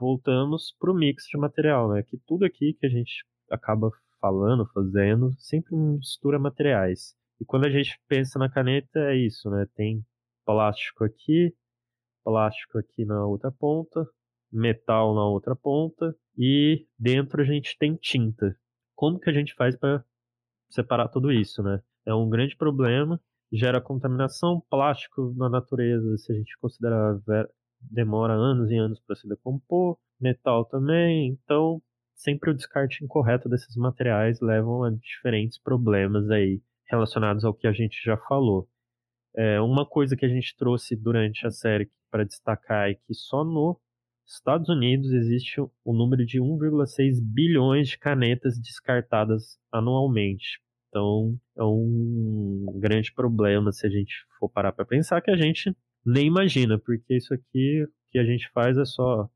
voltamos pro mix de material, né? Que tudo aqui que a gente acaba falando, fazendo, sempre mistura materiais. E quando a gente pensa na caneta, é isso, né? Tem plástico aqui, plástico aqui na outra ponta, metal na outra ponta e dentro a gente tem tinta. Como que a gente faz para separar tudo isso, né? É um grande problema, gera contaminação, plástico na natureza, se a gente considerar demora anos e anos para se decompor, metal também, então sempre o descarte incorreto desses materiais levam a diferentes problemas aí relacionados ao que a gente já falou. É, uma coisa que a gente trouxe durante a série para destacar é que só nos Estados Unidos existe o um número de 1,6 bilhões de canetas descartadas anualmente. Então é um grande problema se a gente for parar para pensar que a gente nem imagina, porque isso aqui que a gente faz é só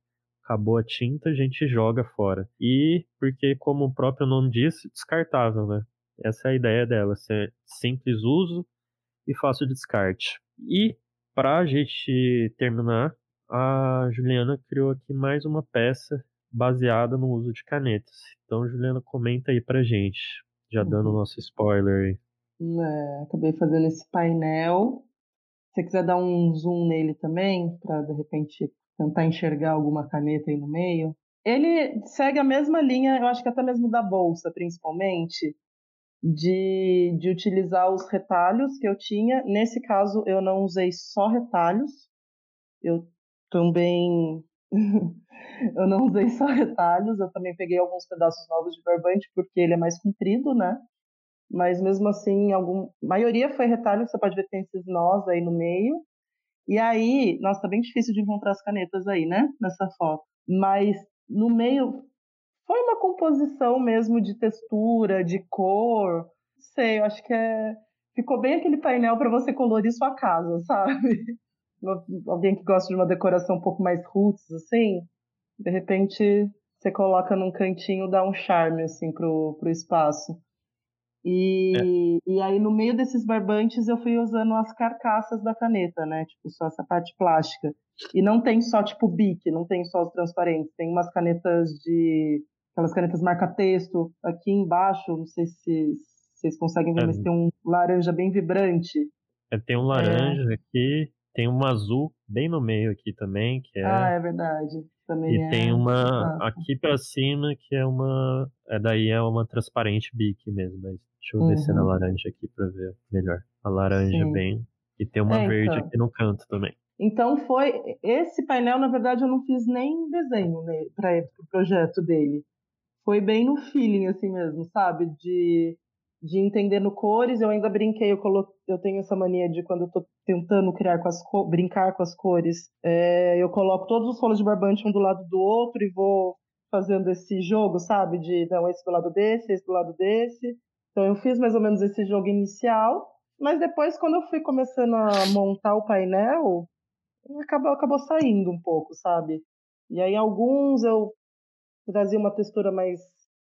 acabou a tinta, a gente joga fora. E porque, como o próprio nome diz, descartável, né? Essa é a ideia dela, ser simples uso e fácil descarte. E para a gente terminar, a Juliana criou aqui mais uma peça baseada no uso de canetas. Então, Juliana, comenta aí pra gente, já uhum. dando o nosso spoiler aí. É, acabei fazendo esse painel. Se você quiser dar um zoom nele também, para de repente tentar enxergar alguma caneta aí no meio. Ele segue a mesma linha, eu acho que até mesmo da bolsa, principalmente, de, de utilizar os retalhos que eu tinha. Nesse caso, eu não usei só retalhos, eu também. [LAUGHS] eu não usei só retalhos, eu também peguei alguns pedaços novos de barbante, porque ele é mais comprido, né? Mas mesmo assim, algum... a maioria foi retalho, você pode ver que tem esses nós aí no meio. E aí, nossa, tá bem difícil de encontrar as canetas aí, né? Nessa foto. Mas no meio foi uma composição mesmo de textura, de cor. Sei, eu acho que é. Ficou bem aquele painel para você colorir sua casa, [LAUGHS] sabe? Alguém que gosta de uma decoração um pouco mais roots, assim, de repente você coloca num cantinho, dá um charme, assim, pro, pro espaço. E, é. e aí, no meio desses barbantes, eu fui usando as carcaças da caneta, né? Tipo, só essa parte plástica. E não tem só, tipo, bic, não tem só os transparentes. Tem umas canetas de aquelas canetas marca-texto aqui embaixo, não sei se vocês conseguem ver, é. mas tem um laranja bem vibrante. É, tem um laranja é. aqui, tem um azul bem no meio aqui também, que é... Ah, é verdade. Também e é... tem uma aqui para cima que é uma... É daí é uma transparente bique mesmo, mas deixa eu uhum. descer na laranja aqui para ver melhor. A laranja Sim. bem... E tem uma é, verde então. aqui no canto também. Então foi esse painel, na verdade, eu não fiz nem desenho né, para o pro projeto dele foi bem no feeling, assim mesmo, sabe? De, de entendendo cores. Eu ainda brinquei, eu, colo... eu tenho essa mania de quando eu tô tentando criar com as co... brincar com as cores, é, eu coloco todos os rolos de barbante um do lado do outro e vou fazendo esse jogo, sabe? De não, esse do lado desse, esse do lado desse. Então eu fiz mais ou menos esse jogo inicial, mas depois, quando eu fui começando a montar o painel, acabou, acabou saindo um pouco, sabe? E aí alguns eu trazia uma textura mais,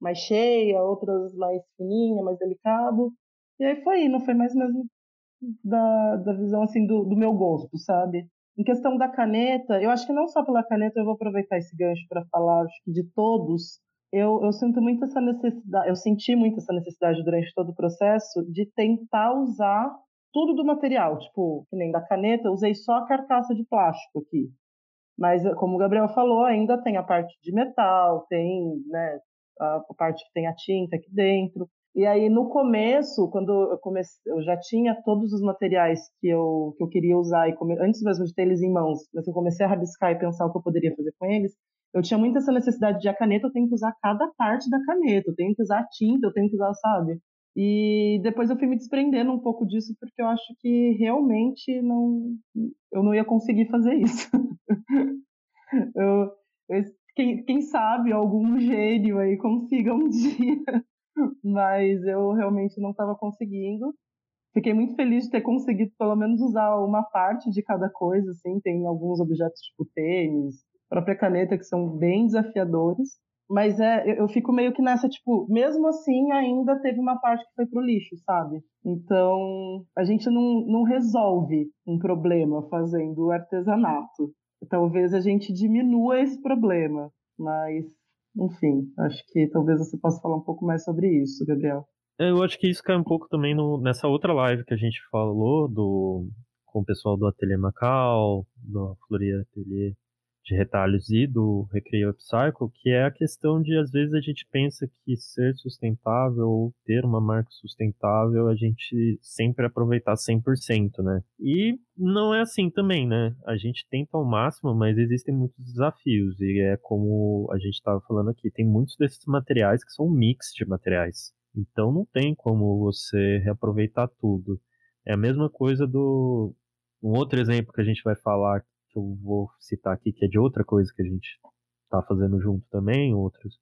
mais cheia, outras mais fininha, mais delicado. E aí foi não foi mais mesmo da, da visão assim do, do meu gosto, sabe? Em questão da caneta, eu acho que não só pela caneta, eu vou aproveitar esse gancho para falar acho que de todos. Eu, eu sinto muito essa necessidade, eu senti muito essa necessidade durante todo o processo de tentar usar tudo do material, tipo, que nem da caneta, usei só a carcaça de plástico aqui. Mas, como o Gabriel falou, ainda tem a parte de metal, tem né, a parte que tem a tinta aqui dentro. E aí, no começo, quando eu comecei, eu já tinha todos os materiais que eu, que eu queria usar, e come, antes mesmo de ter eles em mãos, mas eu comecei a rabiscar e pensar o que eu poderia fazer com eles, eu tinha muito essa necessidade de a caneta, eu tenho que usar cada parte da caneta, eu tenho que usar tinta, eu tenho que usar, sabe? E depois eu fui me desprendendo um pouco disso, porque eu acho que realmente não, eu não ia conseguir fazer isso. [LAUGHS] eu, eu, quem, quem sabe algum gênio aí consiga um [LAUGHS] dia mas eu realmente não estava conseguindo. Fiquei muito feliz de ter conseguido pelo menos usar uma parte de cada coisa, assim, tem alguns objetos tipo tênis, própria caneta que são bem desafiadores, mas é, eu fico meio que nessa, tipo, mesmo assim ainda teve uma parte que foi pro lixo, sabe? Então, a gente não, não resolve um problema fazendo artesanato. Talvez a gente diminua esse problema, mas enfim, acho que talvez você possa falar um pouco mais sobre isso, Gabriel. É, eu acho que isso cai um pouco também no, nessa outra live que a gente falou do, com o pessoal do Ateliê Macau, do Floria Ateliê de retalhos e do Recreio Upcycle, que é a questão de, às vezes, a gente pensa que ser sustentável ou ter uma marca sustentável, a gente sempre aproveitar 100%, né? E não é assim também, né? A gente tenta ao máximo, mas existem muitos desafios, e é como a gente estava falando aqui, tem muitos desses materiais que são um mix de materiais. Então não tem como você reaproveitar tudo. É a mesma coisa do. Um outro exemplo que a gente vai falar que eu vou citar aqui, que é de outra coisa que a gente está fazendo junto também, outros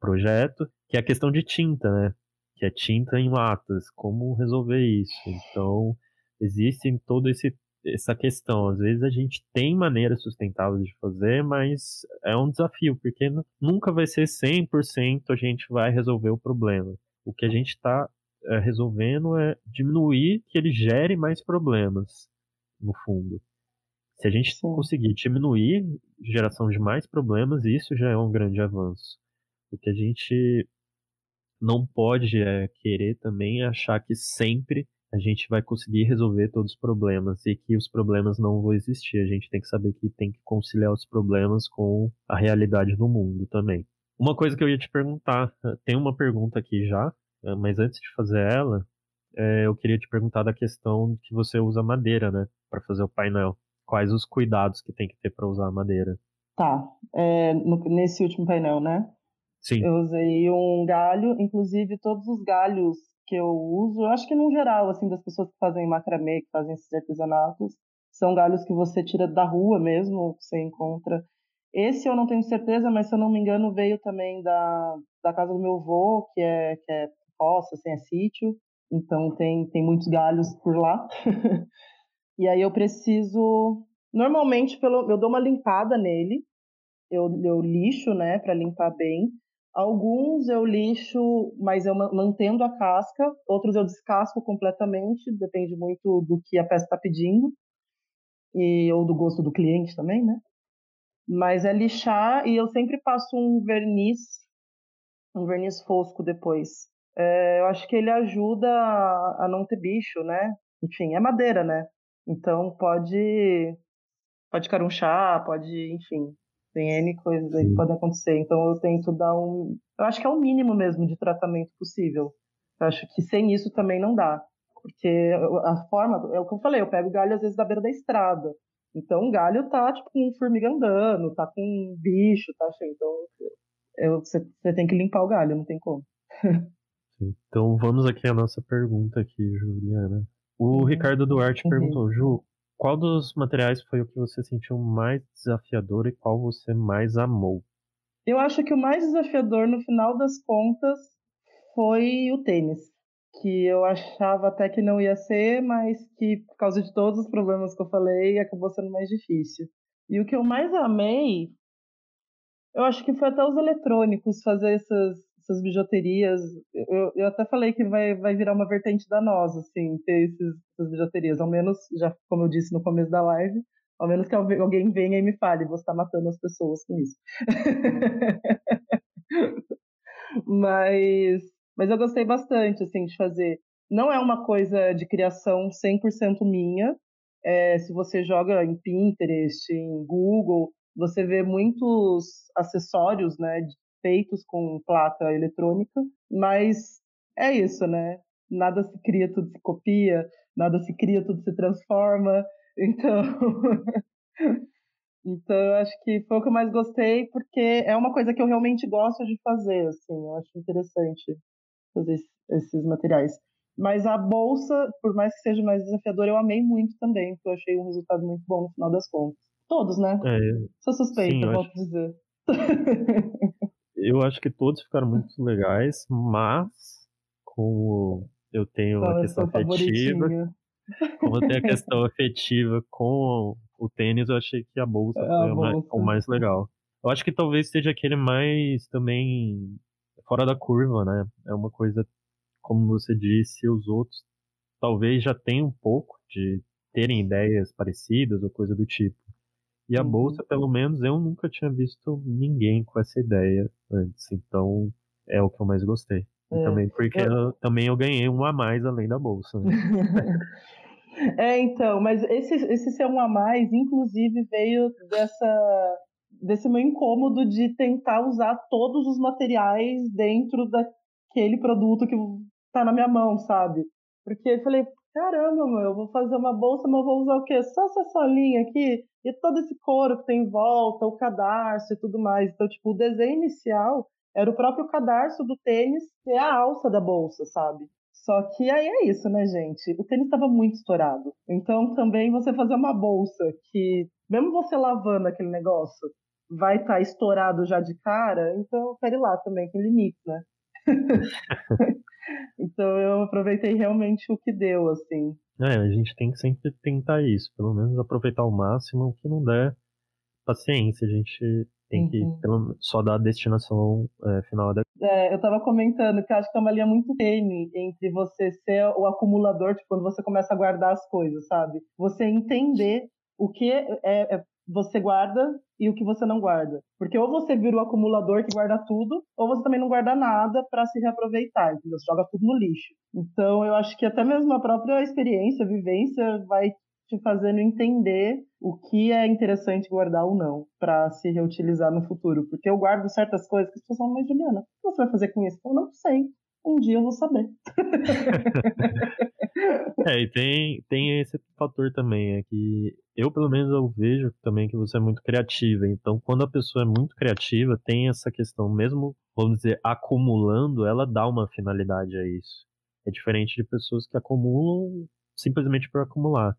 projeto, que é a questão de tinta, né? Que é tinta em latas, como resolver isso. Então, existe toda esse, essa questão. Às vezes a gente tem maneiras sustentáveis de fazer, mas é um desafio, porque nunca vai ser 100% a gente vai resolver o problema. O que a gente está é, resolvendo é diminuir que ele gere mais problemas, no fundo. Se a gente Sim. conseguir diminuir geração de mais problemas, isso já é um grande avanço. O que a gente não pode é querer também achar que sempre a gente vai conseguir resolver todos os problemas e que os problemas não vão existir. A gente tem que saber que tem que conciliar os problemas com a realidade do mundo também. Uma coisa que eu ia te perguntar, tem uma pergunta aqui já, mas antes de fazer ela, é, eu queria te perguntar da questão que você usa madeira, né, para fazer o painel quais os cuidados que tem que ter para usar a madeira. Tá. É, no, nesse último painel, né? Sim. Eu usei um galho, inclusive todos os galhos que eu uso, eu acho que no geral, assim, das pessoas que fazem macramê, que fazem esses artesanatos, são galhos que você tira da rua mesmo, que você encontra. Esse eu não tenho certeza, mas se eu não me engano, veio também da, da casa do meu avô, que é, que é roça, assim, é sítio. Então tem, tem muitos galhos por lá. [LAUGHS] E aí eu preciso, normalmente pelo, eu dou uma limpada nele, eu, eu lixo, né, para limpar bem. Alguns eu lixo, mas eu mantendo a casca. Outros eu descasco completamente, depende muito do que a peça está pedindo e ou do gosto do cliente também, né? Mas é lixar e eu sempre passo um verniz, um verniz fosco depois. É, eu acho que ele ajuda a, a não ter bicho, né? Enfim, é madeira, né? Então pode pode carunchar, pode, enfim, tem N coisas aí que podem acontecer. Então eu tento dar um. Eu acho que é o mínimo mesmo de tratamento possível. Eu acho que sem isso também não dá. Porque a forma, é o que eu falei, eu pego galho às vezes da beira da estrada. Então o galho tá tipo com formiga andando, tá com bicho, tá cheio. Então eu, você, você tem que limpar o galho, não tem como. Então vamos aqui à nossa pergunta aqui, Juliana. O uhum. Ricardo Duarte uhum. perguntou, Ju, qual dos materiais foi o que você sentiu mais desafiador e qual você mais amou? Eu acho que o mais desafiador, no final das contas, foi o tênis. Que eu achava até que não ia ser, mas que por causa de todos os problemas que eu falei, acabou sendo mais difícil. E o que eu mais amei, eu acho que foi até os eletrônicos fazer essas, essas bijuterias. Eu, eu até falei que vai, vai virar uma vertente da nós, assim, ter esses, essas bijuterias. Ao menos, já como eu disse no começo da live, ao menos que alguém venha e me fale, você está matando as pessoas com isso. [LAUGHS] mas, mas eu gostei bastante, assim, de fazer. Não é uma coisa de criação 100% minha. É, se você joga em Pinterest, em Google, você vê muitos acessórios, né, feitos com placa eletrônica, mas é isso, né? Nada se cria, tudo se copia, nada se cria, tudo se transforma. [LAUGHS] Então, então eu acho que foi o que eu mais gostei, porque é uma coisa que eu realmente gosto de fazer, assim, eu acho interessante fazer esses materiais. Mas a bolsa, por mais que seja mais desafiadora, eu amei muito também, porque eu achei um resultado muito bom no final das contas. Todos, né? É, Sou suspeita, sim, posso dizer. [LAUGHS] eu acho que todos ficaram muito legais, mas como eu tenho Qual é questão afetiva, como eu tenho a [LAUGHS] questão afetiva com o tênis, eu achei que a bolsa é foi a bolsa. o mais legal. Eu acho que talvez seja aquele mais também fora da curva, né? É uma coisa, como você disse, os outros talvez já tenham um pouco de terem ideias parecidas ou coisa do tipo. E a uhum. bolsa, pelo menos, eu nunca tinha visto ninguém com essa ideia antes. Então, é o que eu mais gostei. É. também porque eu... Eu, também eu ganhei um a mais além da bolsa. Né? [LAUGHS] é, então, mas esse, esse ser um a mais, inclusive, veio dessa desse meu incômodo de tentar usar todos os materiais dentro daquele produto que tá na minha mão, sabe? Porque eu falei, caramba, meu, eu vou fazer uma bolsa, mas eu vou usar o quê? Só essa solinha aqui e todo esse couro que tem em volta, o cadarço e tudo mais. Então, tipo, o desenho inicial era o próprio cadarço do tênis e a alça da bolsa, sabe? Só que aí é isso, né, gente? O tênis estava muito estourado. Então, também você fazer uma bolsa que, mesmo você lavando aquele negócio, vai estar tá estourado já de cara, então, pere lá também, tem limite, né? [LAUGHS] então, eu aproveitei realmente o que deu, assim. É, a gente tem que sempre tentar isso, pelo menos aproveitar o máximo, o que não der, paciência, a gente tem que uhum. pelo, só dar a destinação é, final da. É, eu estava comentando que acho que é uma linha muito tênue entre você ser o acumulador, tipo, quando você começa a guardar as coisas, sabe? Você entender o que é, é você guarda e o que você não guarda. Porque ou você vira o acumulador que guarda tudo, ou você também não guarda nada para se reaproveitar, entendeu? Você joga tudo no lixo. Então, eu acho que até mesmo a própria experiência, a vivência, vai te fazendo entender o que é interessante guardar ou não para se reutilizar no futuro. Porque eu guardo certas coisas que as pessoas falam, mas Juliana, o que você vai fazer com isso? Eu não sei. Um dia eu vou saber. [LAUGHS] é, e tem, tem esse fator também, é que eu, pelo menos, eu vejo também que você é muito criativa. Então, quando a pessoa é muito criativa, tem essa questão, mesmo, vamos dizer, acumulando, ela dá uma finalidade a isso. É diferente de pessoas que acumulam simplesmente por acumular.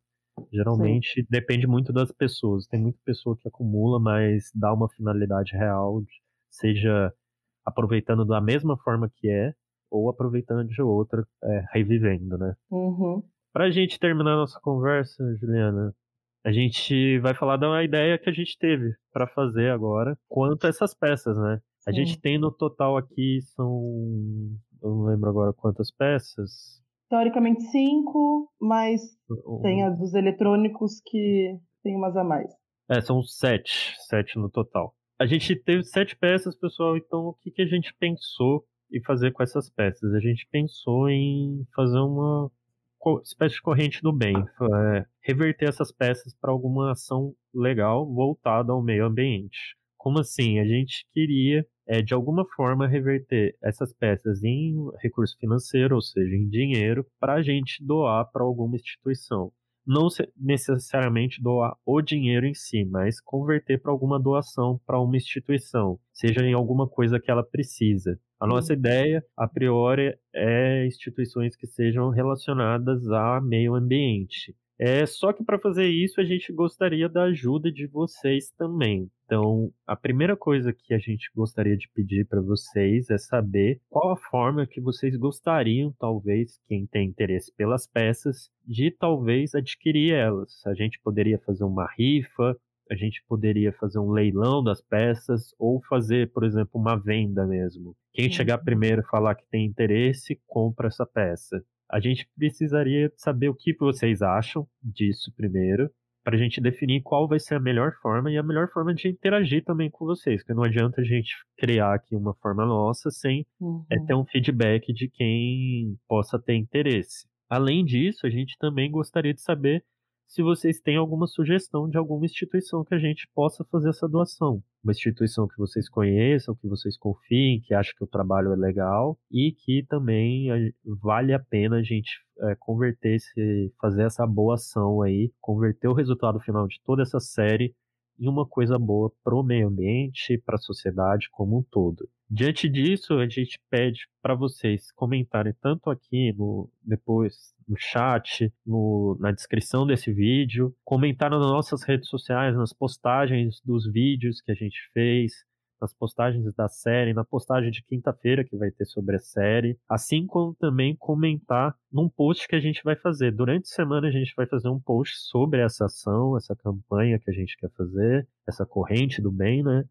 Geralmente Sim. depende muito das pessoas. Tem muita pessoa que acumula, mas dá uma finalidade real, seja aproveitando da mesma forma que é, ou aproveitando de outra, é, revivendo, né? Uhum. Pra gente terminar nossa conversa, Juliana, a gente vai falar da ideia que a gente teve para fazer agora quanto a essas peças, né? A Sim. gente tem no total aqui são. Eu não lembro agora quantas peças. Teoricamente cinco, mas uhum. tem as dos eletrônicos que tem umas a mais. É, são sete. Sete no total. A gente teve sete peças, pessoal, então o que, que a gente pensou em fazer com essas peças? A gente pensou em fazer uma espécie de corrente do bem, é, reverter essas peças para alguma ação legal voltada ao meio ambiente. Como assim? A gente queria, é, de alguma forma, reverter essas peças em recurso financeiro, ou seja, em dinheiro, para a gente doar para alguma instituição. Não necessariamente doar o dinheiro em si, mas converter para alguma doação para uma instituição, seja em alguma coisa que ela precisa. A nossa ideia, a priori, é instituições que sejam relacionadas a meio ambiente. É só que para fazer isso a gente gostaria da ajuda de vocês também. Então, a primeira coisa que a gente gostaria de pedir para vocês é saber qual a forma que vocês gostariam, talvez, quem tem interesse pelas peças, de talvez adquirir elas. A gente poderia fazer uma rifa, a gente poderia fazer um leilão das peças ou fazer, por exemplo, uma venda mesmo. Quem chegar primeiro e falar que tem interesse, compra essa peça. A gente precisaria saber o que vocês acham disso primeiro, para a gente definir qual vai ser a melhor forma e a melhor forma de interagir também com vocês, porque não adianta a gente criar aqui uma forma nossa sem uhum. é, ter um feedback de quem possa ter interesse. Além disso, a gente também gostaria de saber se vocês têm alguma sugestão de alguma instituição que a gente possa fazer essa doação. Uma instituição que vocês conheçam, que vocês confiem, que acham que o trabalho é legal e que também vale a pena a gente é, converter, esse, fazer essa boa ação aí, converter o resultado final de toda essa série em uma coisa boa para o meio ambiente e para a sociedade como um todo. Diante disso, a gente pede para vocês comentarem tanto aqui no depois no chat, no, na descrição desse vídeo, comentar nas nossas redes sociais, nas postagens dos vídeos que a gente fez, nas postagens da série, na postagem de quinta-feira que vai ter sobre a série, assim como também comentar num post que a gente vai fazer. Durante a semana a gente vai fazer um post sobre essa ação, essa campanha que a gente quer fazer, essa corrente do bem, né?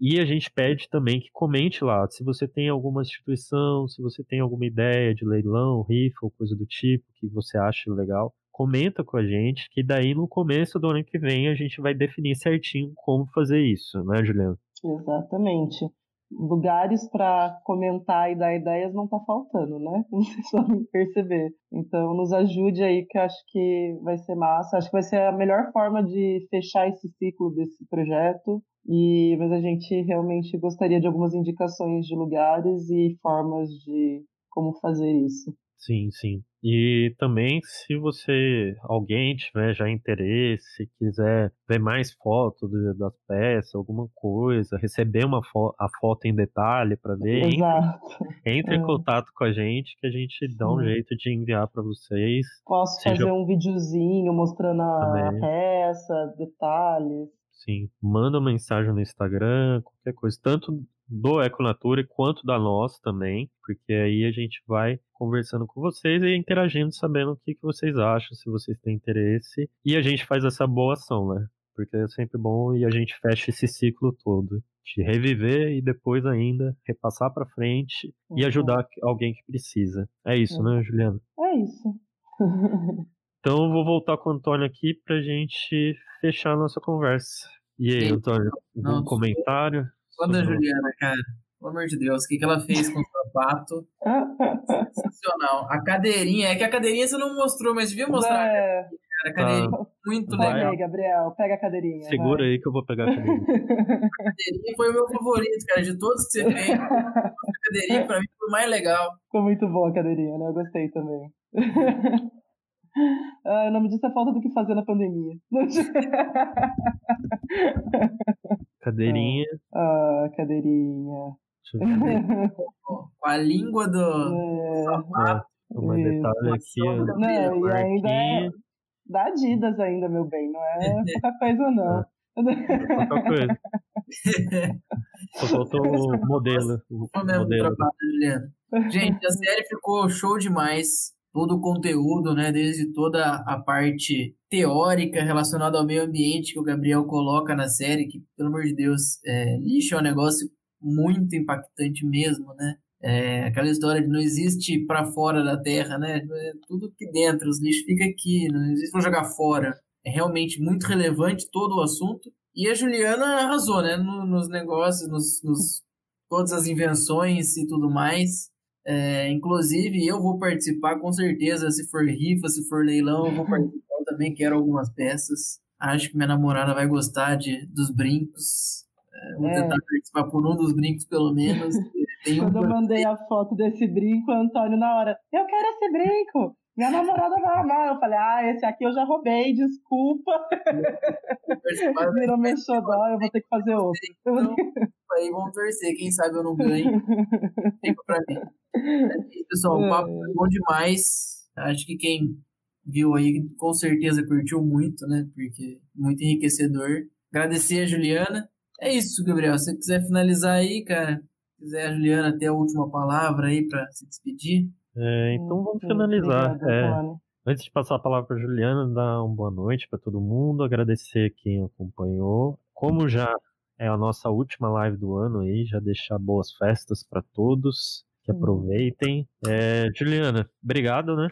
E a gente pede também que comente lá, se você tem alguma instituição, se você tem alguma ideia de leilão, rifa ou coisa do tipo que você acha legal, comenta com a gente, que daí no começo do ano que vem a gente vai definir certinho como fazer isso, né, Juliana? Exatamente. Lugares para comentar e dar ideias não está faltando, né? [LAUGHS] Vocês podem perceber. Então, nos ajude aí, que acho que vai ser massa. Acho que vai ser a melhor forma de fechar esse ciclo desse projeto. E, mas a gente realmente gostaria de algumas indicações de lugares e formas de como fazer isso. Sim, sim. E também, se você, alguém tiver já interesse, quiser ver mais fotos das peças, alguma coisa, receber uma fo a foto em detalhe para ver, Exato. entre, entre é. em contato com a gente que a gente dá um jeito de enviar para vocês. Posso fazer um videozinho mostrando a, a peça, detalhes. Sim, manda uma mensagem no Instagram, qualquer coisa, tanto do Econatura quanto da nossa também, porque aí a gente vai conversando com vocês e interagindo, sabendo o que, que vocês acham, se vocês têm interesse, e a gente faz essa boa ação, né? Porque é sempre bom e a gente fecha esse ciclo todo de reviver e depois ainda repassar para frente uhum. e ajudar alguém que precisa. É isso, uhum. né, Juliana? É isso. [LAUGHS] então eu vou voltar com o Antônio aqui pra gente fechar a nossa conversa. E aí, Antônio, um comentário? Fã da Juliana, cara. Pelo amor de Deus, o que, que ela fez com o sapato? Sensacional. A cadeirinha, é que a cadeirinha você não mostrou, mas devia mostrar. É. Cara, a cadeirinha tá. muito Vai legal. Aí, Gabriel, pega a cadeirinha. Segura vai. aí que eu vou pegar a cadeirinha. [LAUGHS] a cadeirinha foi o meu favorito, cara, de todos que você fez. [LAUGHS] A cadeirinha pra mim foi o mais legal. Foi muito boa a cadeirinha, né? Eu gostei também. [LAUGHS] Ah, o nome disso é falta do que fazer na pandemia. Cadeirinha. Ah, cadeirinha. [LAUGHS] Com a língua do é, sapato. É, uma detalhe aqui. Não, e ainda é da Adidas ainda, meu bem. Não é pouca coisa, não. É. Pouca coisa. [LAUGHS] Só faltou o modelo. O modelo. Juliana. Gente, a série ficou show demais todo o conteúdo, né, desde toda a parte teórica relacionada ao meio ambiente que o Gabriel coloca na série, que, pelo amor de Deus, é, lixo é um negócio muito impactante mesmo, né? É, aquela história de não existe para fora da Terra, né? É tudo aqui dentro, os lixos ficam aqui, não existe para jogar fora. É realmente muito relevante todo o assunto. E a Juliana arrasou, né? nos negócios, nos, nos todas as invenções e tudo mais. É, inclusive, eu vou participar com certeza. Se for rifa, se for leilão, eu vou participar eu também. Quero algumas peças. Acho que minha namorada vai gostar de, dos brincos. É, vou é. tentar participar por um dos brincos, pelo menos. [LAUGHS] Quando eu mandei a foto desse brinco, Antônio, na hora, eu quero esse brinco. Minha namorada vai amar. Eu falei, ah, esse aqui eu já roubei, desculpa. Virou meu xodó, eu vou ter que fazer outro. Então, aí vamos torcer, quem sabe eu não ganho. [LAUGHS] Tempo pra mim. É pessoal, o papo foi bom demais. Acho que quem viu aí com certeza curtiu muito, né? Porque muito enriquecedor. Agradecer a Juliana. É isso, Gabriel. Se você quiser finalizar aí, cara, quiser a Juliana ter a última palavra aí para se despedir. É, então vamos finalizar. É, antes de passar a palavra para Juliana, dar uma boa noite para todo mundo, agradecer quem acompanhou. Como já é a nossa última live do ano aí, já deixar boas festas para todos, que uhum. aproveitem. É, Juliana, obrigado, né?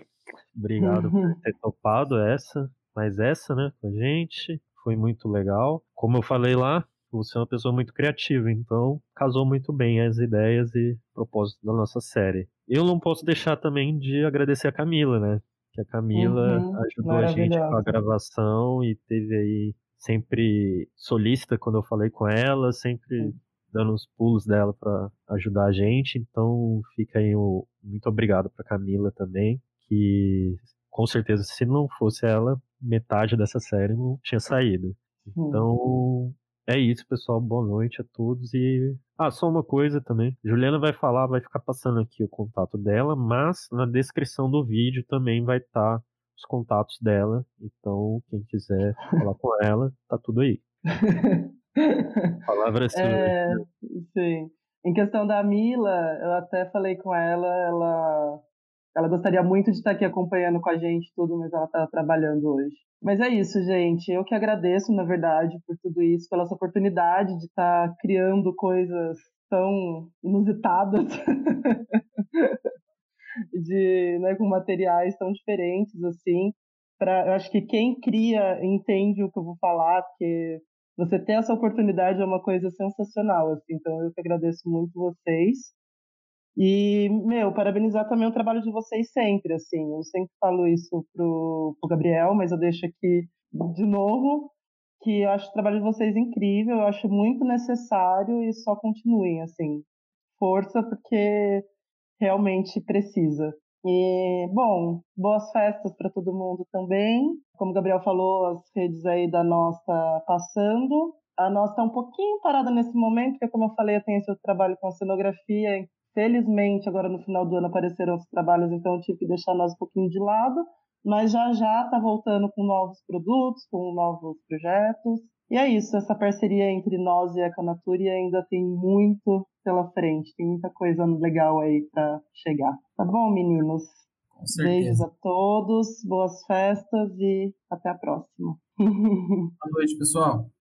Obrigado por [LAUGHS] ter topado essa, mais essa, né, com a gente. Foi muito legal. Como eu falei lá, você é uma pessoa muito criativa, então casou muito bem as ideias e propósito da nossa série. Eu não posso deixar também de agradecer a Camila, né? que a Camila Uhum, ajudou a gente com a gravação e teve aí sempre solícita quando eu falei com ela, sempre dando os pulos dela para ajudar a gente. Então fica aí o muito obrigado para Camila também, que com certeza se não fosse ela, metade dessa série não tinha saído. Então é isso, pessoal. Boa noite a todos e ah, só uma coisa também. Juliana vai falar, vai ficar passando aqui o contato dela, mas na descrição do vídeo também vai estar os contatos dela. Então, quem quiser falar com [LAUGHS] ela, tá tudo aí. [LAUGHS] Palavra é sua. É, sim. Em questão da Mila, eu até falei com ela, ela, ela gostaria muito de estar aqui acompanhando com a gente tudo, mas ela está trabalhando hoje. Mas é isso, gente. Eu que agradeço, na verdade, por tudo isso, pela essa oportunidade de estar criando coisas tão inusitadas, [LAUGHS] de, né, com materiais tão diferentes assim. Pra, eu acho que quem cria entende o que eu vou falar, porque você ter essa oportunidade é uma coisa sensacional, assim. Então eu que agradeço muito vocês. E, meu, parabenizar também o trabalho de vocês sempre, assim. Eu sempre falo isso pro, pro Gabriel, mas eu deixo aqui de novo que eu acho o trabalho de vocês incrível, eu acho muito necessário e só continuem, assim. Força, porque realmente precisa. E, bom, boas festas para todo mundo também. Como o Gabriel falou, as redes aí da tá passando. A nossa está um pouquinho parada nesse momento, porque, como eu falei, eu tenho esse outro trabalho com cenografia. Felizmente, agora no final do ano apareceram os trabalhos, então eu tive que deixar nós um pouquinho de lado. Mas já já está voltando com novos produtos, com novos projetos. E é isso, essa parceria entre nós e a Econature ainda tem muito pela frente, tem muita coisa legal aí para chegar. Tá bom, meninos? Com certeza. Beijos a todos, boas festas e até a próxima. [LAUGHS] Boa noite, pessoal.